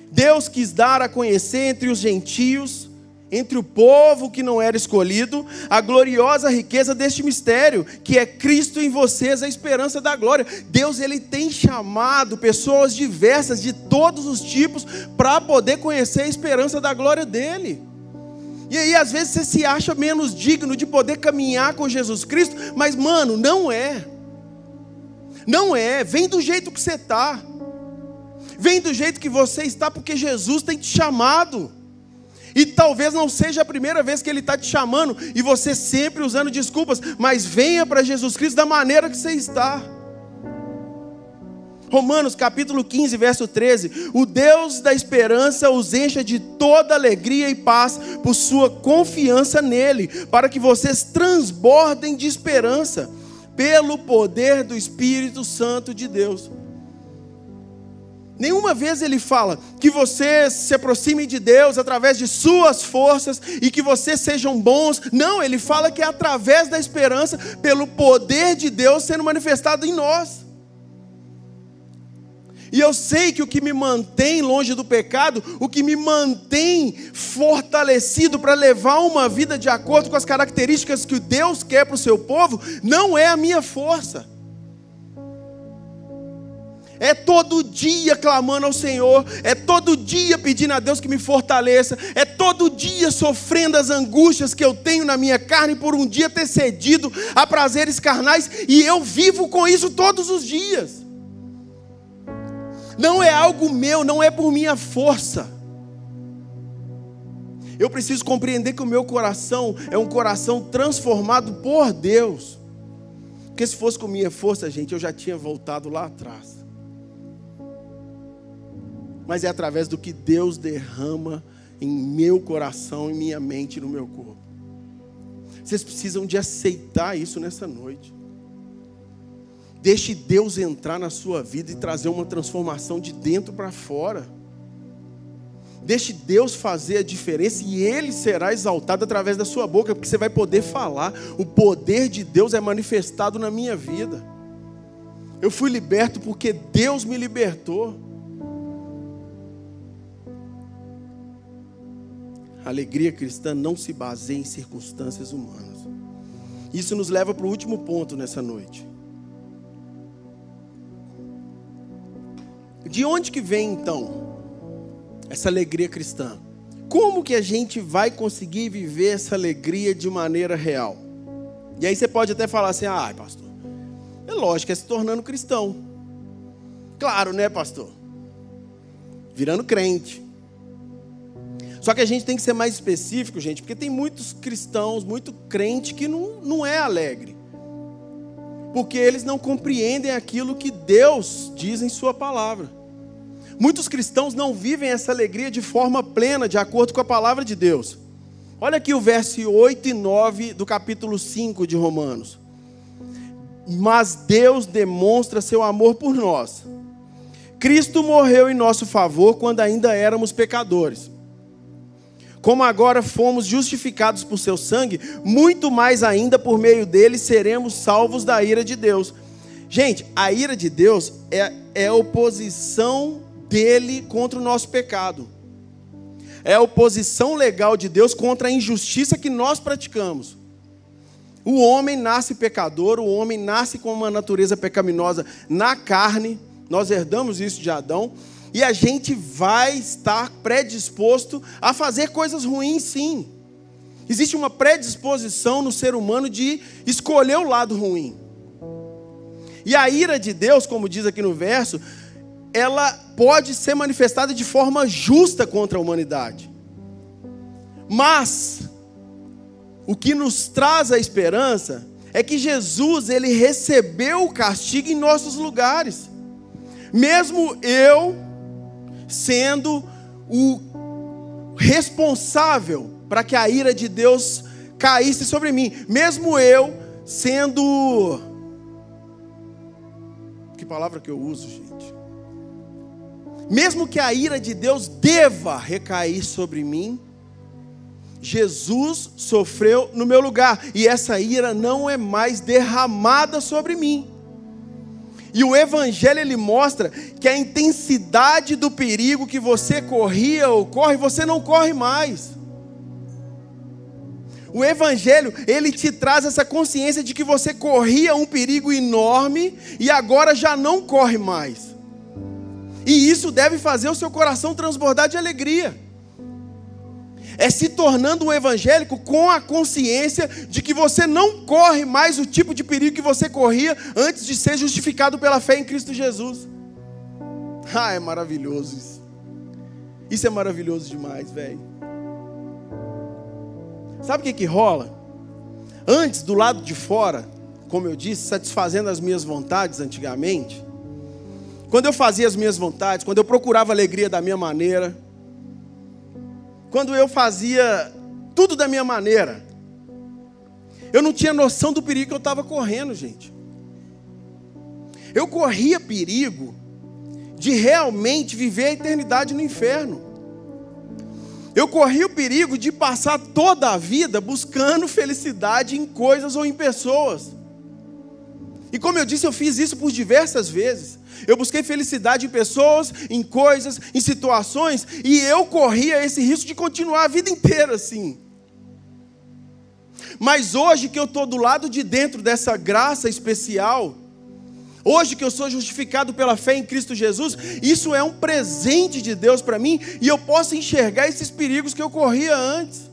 Deus quis dar a conhecer entre os gentios, entre o povo que não era escolhido, a gloriosa riqueza deste mistério, que é Cristo em vocês, a esperança da glória. Deus ele tem chamado pessoas diversas de todos os tipos para poder conhecer a esperança da glória dele. E aí, às vezes, você se acha menos digno de poder caminhar com Jesus Cristo, mas, mano, não é. Não é. Vem do jeito que você está. Vem do jeito que você está, porque Jesus tem te chamado. E talvez não seja a primeira vez que Ele está te chamando, e você sempre usando desculpas, mas venha para Jesus Cristo da maneira que você está. Romanos capítulo 15, verso 13: O Deus da esperança os encha de toda alegria e paz por sua confiança nele, para que vocês transbordem de esperança, pelo poder do Espírito Santo de Deus. Nenhuma vez ele fala que você se aproxime de Deus através de suas forças e que vocês sejam bons. Não, ele fala que é através da esperança, pelo poder de Deus sendo manifestado em nós. E eu sei que o que me mantém longe do pecado, o que me mantém fortalecido para levar uma vida de acordo com as características que Deus quer para o seu povo, não é a minha força é todo dia clamando ao Senhor, é todo dia pedindo a Deus que me fortaleça, é todo dia sofrendo as angústias que eu tenho na minha carne por um dia ter cedido a prazeres carnais, e eu vivo com isso todos os dias. Não é algo meu, não é por minha força. Eu preciso compreender que o meu coração é um coração transformado por Deus. Porque se fosse com minha força, gente, eu já tinha voltado lá atrás mas é através do que Deus derrama em meu coração, em minha mente no meu corpo. Vocês precisam de aceitar isso nessa noite. Deixe Deus entrar na sua vida e trazer uma transformação de dentro para fora. Deixe Deus fazer a diferença e Ele será exaltado através da sua boca, porque você vai poder falar. O poder de Deus é manifestado na minha vida. Eu fui liberto porque Deus me libertou. A alegria cristã não se baseia em circunstâncias humanas. Isso nos leva para o último ponto nessa noite. De onde que vem então essa alegria cristã? Como que a gente vai conseguir viver essa alegria de maneira real? E aí você pode até falar assim: "Ah, pastor, é lógico, é se tornando cristão". Claro, né, pastor? Virando crente. Só que a gente tem que ser mais específico, gente, porque tem muitos cristãos, muito crente que não, não é alegre. Porque eles não compreendem aquilo que Deus diz em Sua palavra. Muitos cristãos não vivem essa alegria de forma plena, de acordo com a palavra de Deus. Olha aqui o verso 8 e 9 do capítulo 5 de Romanos. Mas Deus demonstra seu amor por nós. Cristo morreu em nosso favor quando ainda éramos pecadores como agora fomos justificados por seu sangue, muito mais ainda por meio dele seremos salvos da ira de Deus. Gente, a ira de Deus é, é oposição dele contra o nosso pecado. É a oposição legal de Deus contra a injustiça que nós praticamos. O homem nasce pecador, o homem nasce com uma natureza pecaminosa na carne, nós herdamos isso de Adão, e a gente vai estar predisposto a fazer coisas ruins, sim. Existe uma predisposição no ser humano de escolher o lado ruim. E a ira de Deus, como diz aqui no verso, ela pode ser manifestada de forma justa contra a humanidade. Mas o que nos traz a esperança é que Jesus, ele recebeu o castigo em nossos lugares. Mesmo eu sendo o responsável para que a ira de Deus caísse sobre mim, mesmo eu sendo que palavra que eu uso, gente. Mesmo que a ira de Deus deva recair sobre mim, Jesus sofreu no meu lugar, e essa ira não é mais derramada sobre mim. E o evangelho ele mostra que a intensidade do perigo que você corria ou corre, você não corre mais. O evangelho, ele te traz essa consciência de que você corria um perigo enorme e agora já não corre mais. E isso deve fazer o seu coração transbordar de alegria é se tornando um evangélico com a consciência de que você não corre mais o tipo de perigo que você corria antes de ser justificado pela fé em Cristo Jesus. Ah, é maravilhoso isso. Isso é maravilhoso demais, velho. Sabe o que que rola? Antes, do lado de fora, como eu disse, satisfazendo as minhas vontades antigamente, quando eu fazia as minhas vontades, quando eu procurava alegria da minha maneira, quando eu fazia tudo da minha maneira, eu não tinha noção do perigo que eu estava correndo, gente. Eu corria perigo de realmente viver a eternidade no inferno. Eu corria o perigo de passar toda a vida buscando felicidade em coisas ou em pessoas. E como eu disse, eu fiz isso por diversas vezes. Eu busquei felicidade em pessoas, em coisas, em situações, e eu corria esse risco de continuar a vida inteira assim. Mas hoje que eu estou do lado de dentro dessa graça especial, hoje que eu sou justificado pela fé em Cristo Jesus, isso é um presente de Deus para mim, e eu posso enxergar esses perigos que eu corria antes.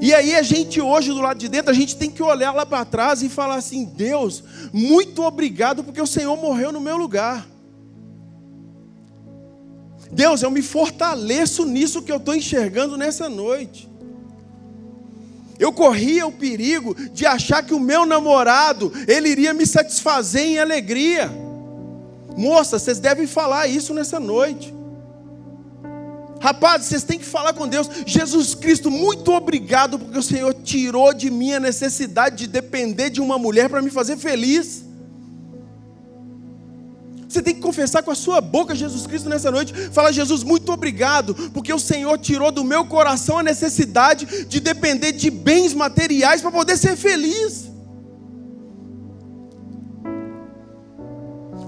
E aí a gente hoje do lado de dentro, a gente tem que olhar lá para trás e falar assim: Deus, muito obrigado porque o Senhor morreu no meu lugar. Deus, eu me fortaleço nisso que eu estou enxergando nessa noite. Eu corria o perigo de achar que o meu namorado, ele iria me satisfazer em alegria. Moça, vocês devem falar isso nessa noite. Rapaz, vocês têm que falar com Deus. Jesus Cristo, muito obrigado porque o Senhor tirou de mim a necessidade de depender de uma mulher para me fazer feliz. Você tem que confessar com a sua boca Jesus Cristo nessa noite. Fala, Jesus, muito obrigado, porque o Senhor tirou do meu coração a necessidade de depender de bens materiais para poder ser feliz.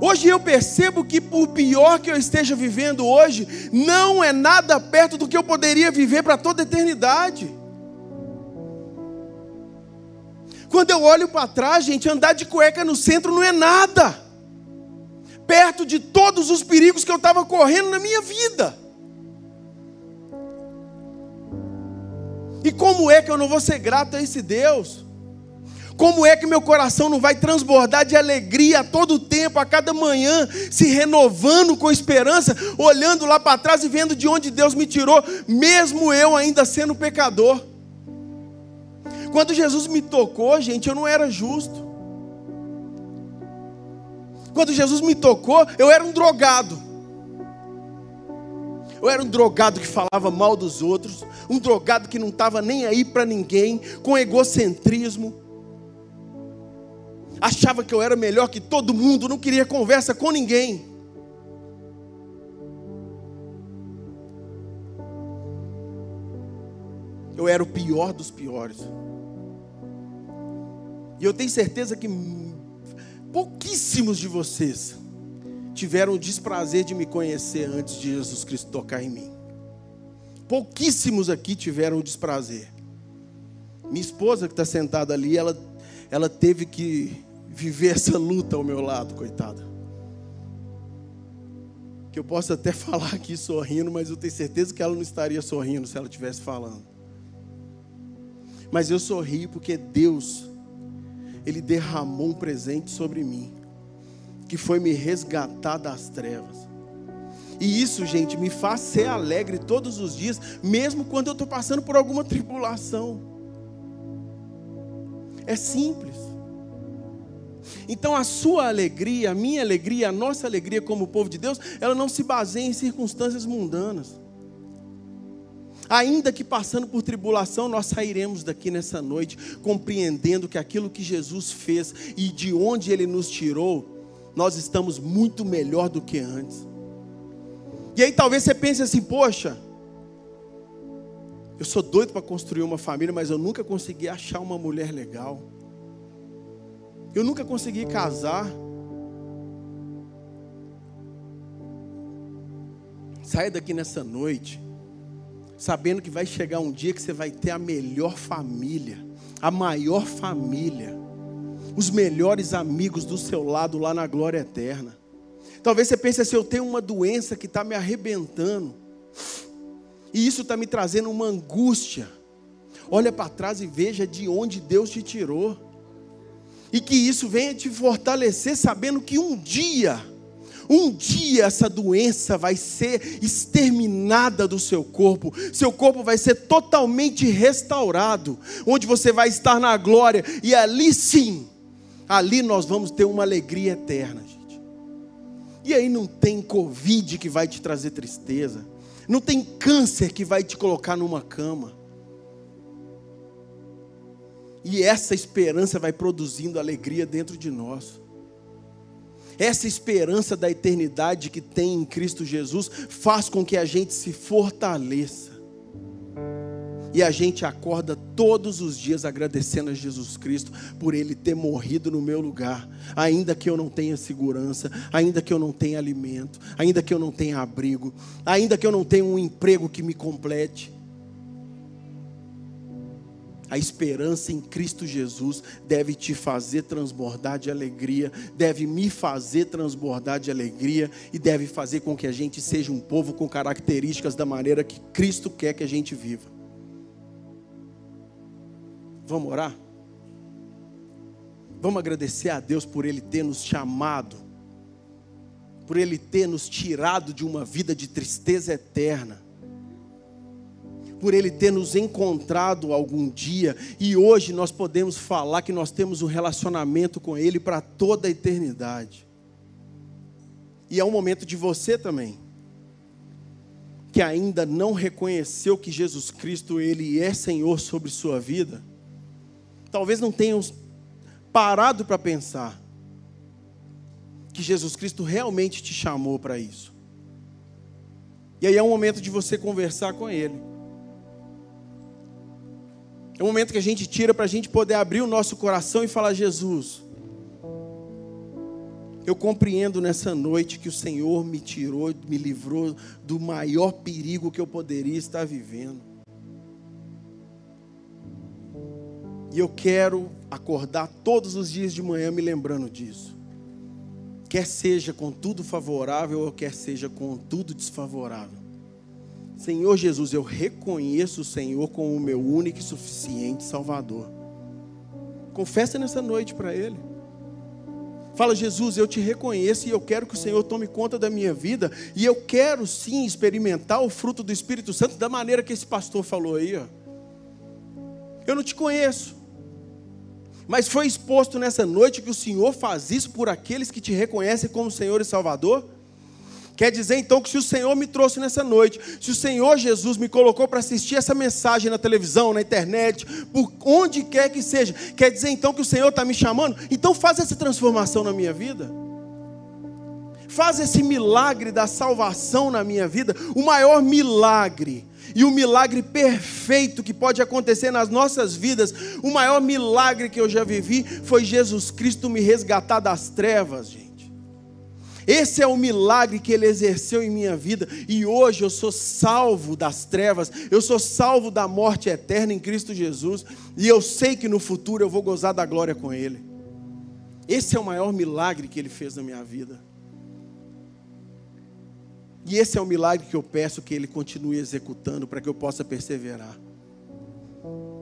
Hoje eu percebo que, por pior que eu esteja vivendo hoje, não é nada perto do que eu poderia viver para toda a eternidade. Quando eu olho para trás, gente, andar de cueca no centro não é nada, perto de todos os perigos que eu estava correndo na minha vida. E como é que eu não vou ser grato a esse Deus? Como é que meu coração não vai transbordar de alegria a todo tempo, a cada manhã, se renovando com esperança, olhando lá para trás e vendo de onde Deus me tirou, mesmo eu ainda sendo pecador? Quando Jesus me tocou, gente, eu não era justo. Quando Jesus me tocou, eu era um drogado. Eu era um drogado que falava mal dos outros, um drogado que não estava nem aí para ninguém, com egocentrismo achava que eu era melhor que todo mundo, não queria conversa com ninguém. Eu era o pior dos piores. E eu tenho certeza que pouquíssimos de vocês tiveram o desprazer de me conhecer antes de Jesus Cristo tocar em mim. Pouquíssimos aqui tiveram o desprazer. Minha esposa que está sentada ali, ela, ela teve que viver essa luta ao meu lado, coitada. Que eu posso até <laughs> falar aqui sorrindo, mas eu tenho certeza que ela não estaria sorrindo se ela estivesse falando. Mas eu sorri porque Deus, Ele derramou um presente sobre mim, que foi me resgatar das trevas. E isso, gente, me faz ser alegre todos os dias, mesmo quando eu estou passando por alguma tribulação. É simples. Então a sua alegria, a minha alegria, a nossa alegria como povo de Deus, ela não se baseia em circunstâncias mundanas. Ainda que passando por tribulação, nós sairemos daqui nessa noite compreendendo que aquilo que Jesus fez e de onde ele nos tirou, nós estamos muito melhor do que antes. E aí talvez você pense assim: poxa, eu sou doido para construir uma família, mas eu nunca consegui achar uma mulher legal. Eu nunca consegui casar. Saia daqui nessa noite, sabendo que vai chegar um dia que você vai ter a melhor família, a maior família, os melhores amigos do seu lado lá na glória eterna. Talvez você pense assim: eu tenho uma doença que está me arrebentando, e isso está me trazendo uma angústia. Olha para trás e veja de onde Deus te tirou, e que isso venha te fortalecer, sabendo que um dia, um dia essa doença vai ser exterminada do seu corpo, seu corpo vai ser totalmente restaurado, onde você vai estar na glória, e ali sim, ali nós vamos ter uma alegria eterna, gente. E aí não tem Covid que vai te trazer tristeza, não tem câncer que vai te colocar numa cama. E essa esperança vai produzindo alegria dentro de nós. Essa esperança da eternidade que tem em Cristo Jesus faz com que a gente se fortaleça. E a gente acorda todos os dias agradecendo a Jesus Cristo por Ele ter morrido no meu lugar, ainda que eu não tenha segurança, ainda que eu não tenha alimento, ainda que eu não tenha abrigo, ainda que eu não tenha um emprego que me complete. A esperança em Cristo Jesus deve te fazer transbordar de alegria, deve me fazer transbordar de alegria e deve fazer com que a gente seja um povo com características da maneira que Cristo quer que a gente viva. Vamos orar? Vamos agradecer a Deus por Ele ter nos chamado, por Ele ter nos tirado de uma vida de tristeza eterna por Ele ter nos encontrado algum dia e hoje nós podemos falar que nós temos um relacionamento com Ele para toda a eternidade. E é um momento de você também, que ainda não reconheceu que Jesus Cristo Ele é Senhor sobre sua vida. Talvez não tenham parado para pensar que Jesus Cristo realmente te chamou para isso. E aí é um momento de você conversar com Ele. É um momento que a gente tira para a gente poder abrir o nosso coração e falar: Jesus, eu compreendo nessa noite que o Senhor me tirou, me livrou do maior perigo que eu poderia estar vivendo. E eu quero acordar todos os dias de manhã me lembrando disso. Quer seja com tudo favorável ou quer seja com tudo desfavorável. Senhor Jesus, eu reconheço o Senhor como o meu único e suficiente Salvador. Confessa nessa noite para Ele. Fala, Jesus, eu te reconheço e eu quero que o Senhor tome conta da minha vida. E eu quero sim experimentar o fruto do Espírito Santo da maneira que esse pastor falou aí. Ó. Eu não te conheço. Mas foi exposto nessa noite que o Senhor faz isso por aqueles que te reconhecem como Senhor e Salvador? Quer dizer então que se o Senhor me trouxe nessa noite, se o Senhor Jesus me colocou para assistir essa mensagem na televisão, na internet, por onde quer que seja, quer dizer então que o Senhor está me chamando? Então faz essa transformação na minha vida. Faz esse milagre da salvação na minha vida, o maior milagre e o milagre perfeito que pode acontecer nas nossas vidas, o maior milagre que eu já vivi foi Jesus Cristo me resgatar das trevas, gente. Esse é o milagre que ele exerceu em minha vida, e hoje eu sou salvo das trevas, eu sou salvo da morte eterna em Cristo Jesus, e eu sei que no futuro eu vou gozar da glória com ele. Esse é o maior milagre que ele fez na minha vida. E esse é o milagre que eu peço que ele continue executando para que eu possa perseverar.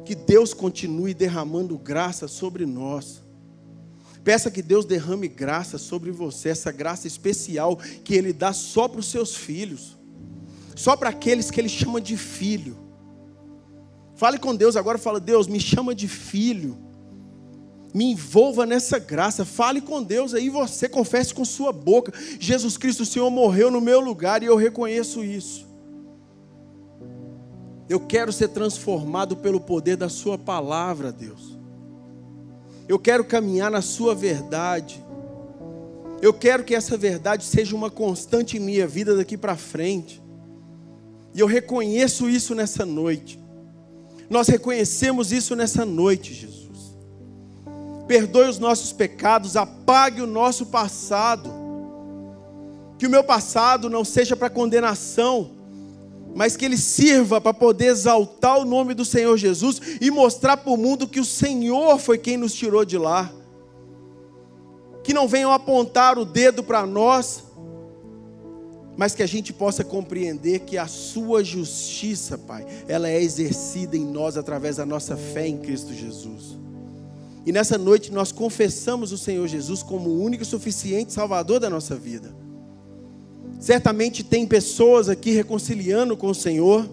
Que Deus continue derramando graça sobre nós Peça que Deus derrame graça sobre você, essa graça especial que Ele dá só para os seus filhos, só para aqueles que Ele chama de filho. Fale com Deus agora, fala, Deus, me chama de filho. Me envolva nessa graça. Fale com Deus aí, você confesse com sua boca. Jesus Cristo, o Senhor morreu no meu lugar e eu reconheço isso. Eu quero ser transformado pelo poder da Sua palavra, Deus. Eu quero caminhar na Sua verdade. Eu quero que essa verdade seja uma constante em minha vida daqui para frente. E eu reconheço isso nessa noite. Nós reconhecemos isso nessa noite, Jesus. Perdoe os nossos pecados, apague o nosso passado. Que o meu passado não seja para condenação, mas que ele sirva para poder exaltar o nome do Senhor Jesus e mostrar para o mundo que o Senhor foi quem nos tirou de lá. Que não venham apontar o dedo para nós, mas que a gente possa compreender que a Sua justiça, Pai, ela é exercida em nós através da nossa fé em Cristo Jesus. E nessa noite nós confessamos o Senhor Jesus como o único e suficiente Salvador da nossa vida. Certamente tem pessoas aqui reconciliando com o Senhor,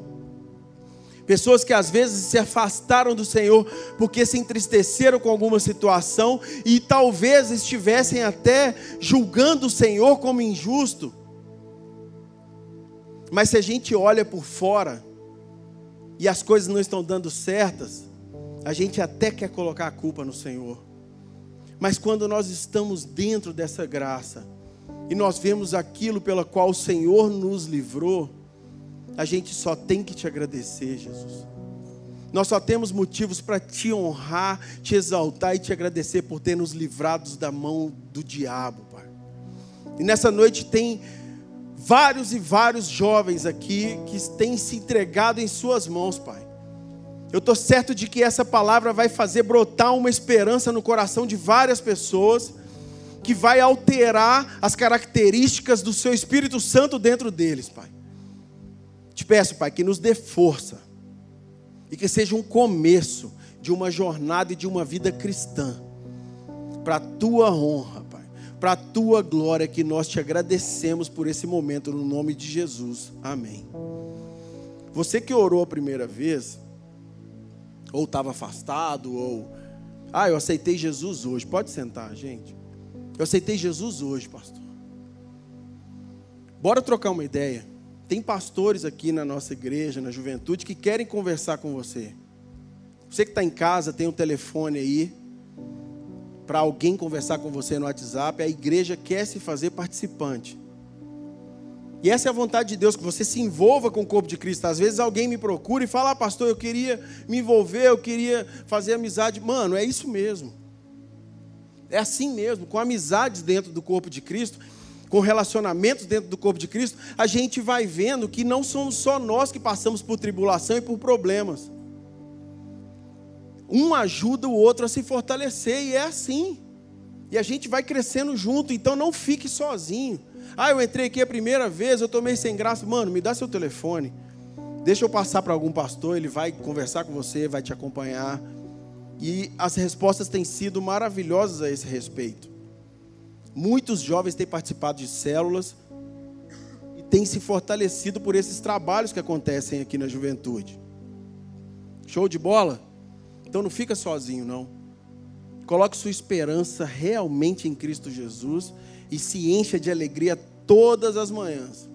pessoas que às vezes se afastaram do Senhor porque se entristeceram com alguma situação e talvez estivessem até julgando o Senhor como injusto. Mas se a gente olha por fora e as coisas não estão dando certas, a gente até quer colocar a culpa no Senhor. Mas quando nós estamos dentro dessa graça e nós vemos aquilo pela qual o Senhor nos livrou, a gente só tem que te agradecer, Jesus. Nós só temos motivos para te honrar, te exaltar e te agradecer por ter nos livrado da mão do diabo, Pai. E nessa noite tem vários e vários jovens aqui que têm se entregado em Suas mãos, Pai. Eu estou certo de que essa palavra vai fazer brotar uma esperança no coração de várias pessoas, que vai alterar as características do seu Espírito Santo dentro deles, Pai. Te peço, Pai, que nos dê força e que seja um começo de uma jornada e de uma vida cristã, para a tua honra, Pai, para a tua glória, que nós te agradecemos por esse momento, no nome de Jesus. Amém. Você que orou a primeira vez, ou estava afastado, ou. Ah, eu aceitei Jesus hoje. Pode sentar, gente. Eu aceitei Jesus hoje, pastor. Bora trocar uma ideia. Tem pastores aqui na nossa igreja, na juventude, que querem conversar com você. Você que está em casa, tem um telefone aí para alguém conversar com você no WhatsApp. A igreja quer se fazer participante. E essa é a vontade de Deus, que você se envolva com o corpo de Cristo. Às vezes alguém me procura e fala, ah, pastor, eu queria me envolver, eu queria fazer amizade. Mano, é isso mesmo. É assim mesmo, com amizades dentro do corpo de Cristo, com relacionamentos dentro do corpo de Cristo, a gente vai vendo que não somos só nós que passamos por tribulação e por problemas. Um ajuda o outro a se fortalecer, e é assim. E a gente vai crescendo junto, então não fique sozinho. Ah, eu entrei aqui a primeira vez, eu tomei sem graça. Mano, me dá seu telefone. Deixa eu passar para algum pastor, ele vai conversar com você, vai te acompanhar. E as respostas têm sido maravilhosas a esse respeito. Muitos jovens têm participado de células e têm se fortalecido por esses trabalhos que acontecem aqui na juventude. Show de bola? Então não fica sozinho, não. Coloque sua esperança realmente em Cristo Jesus e se encha de alegria todas as manhãs.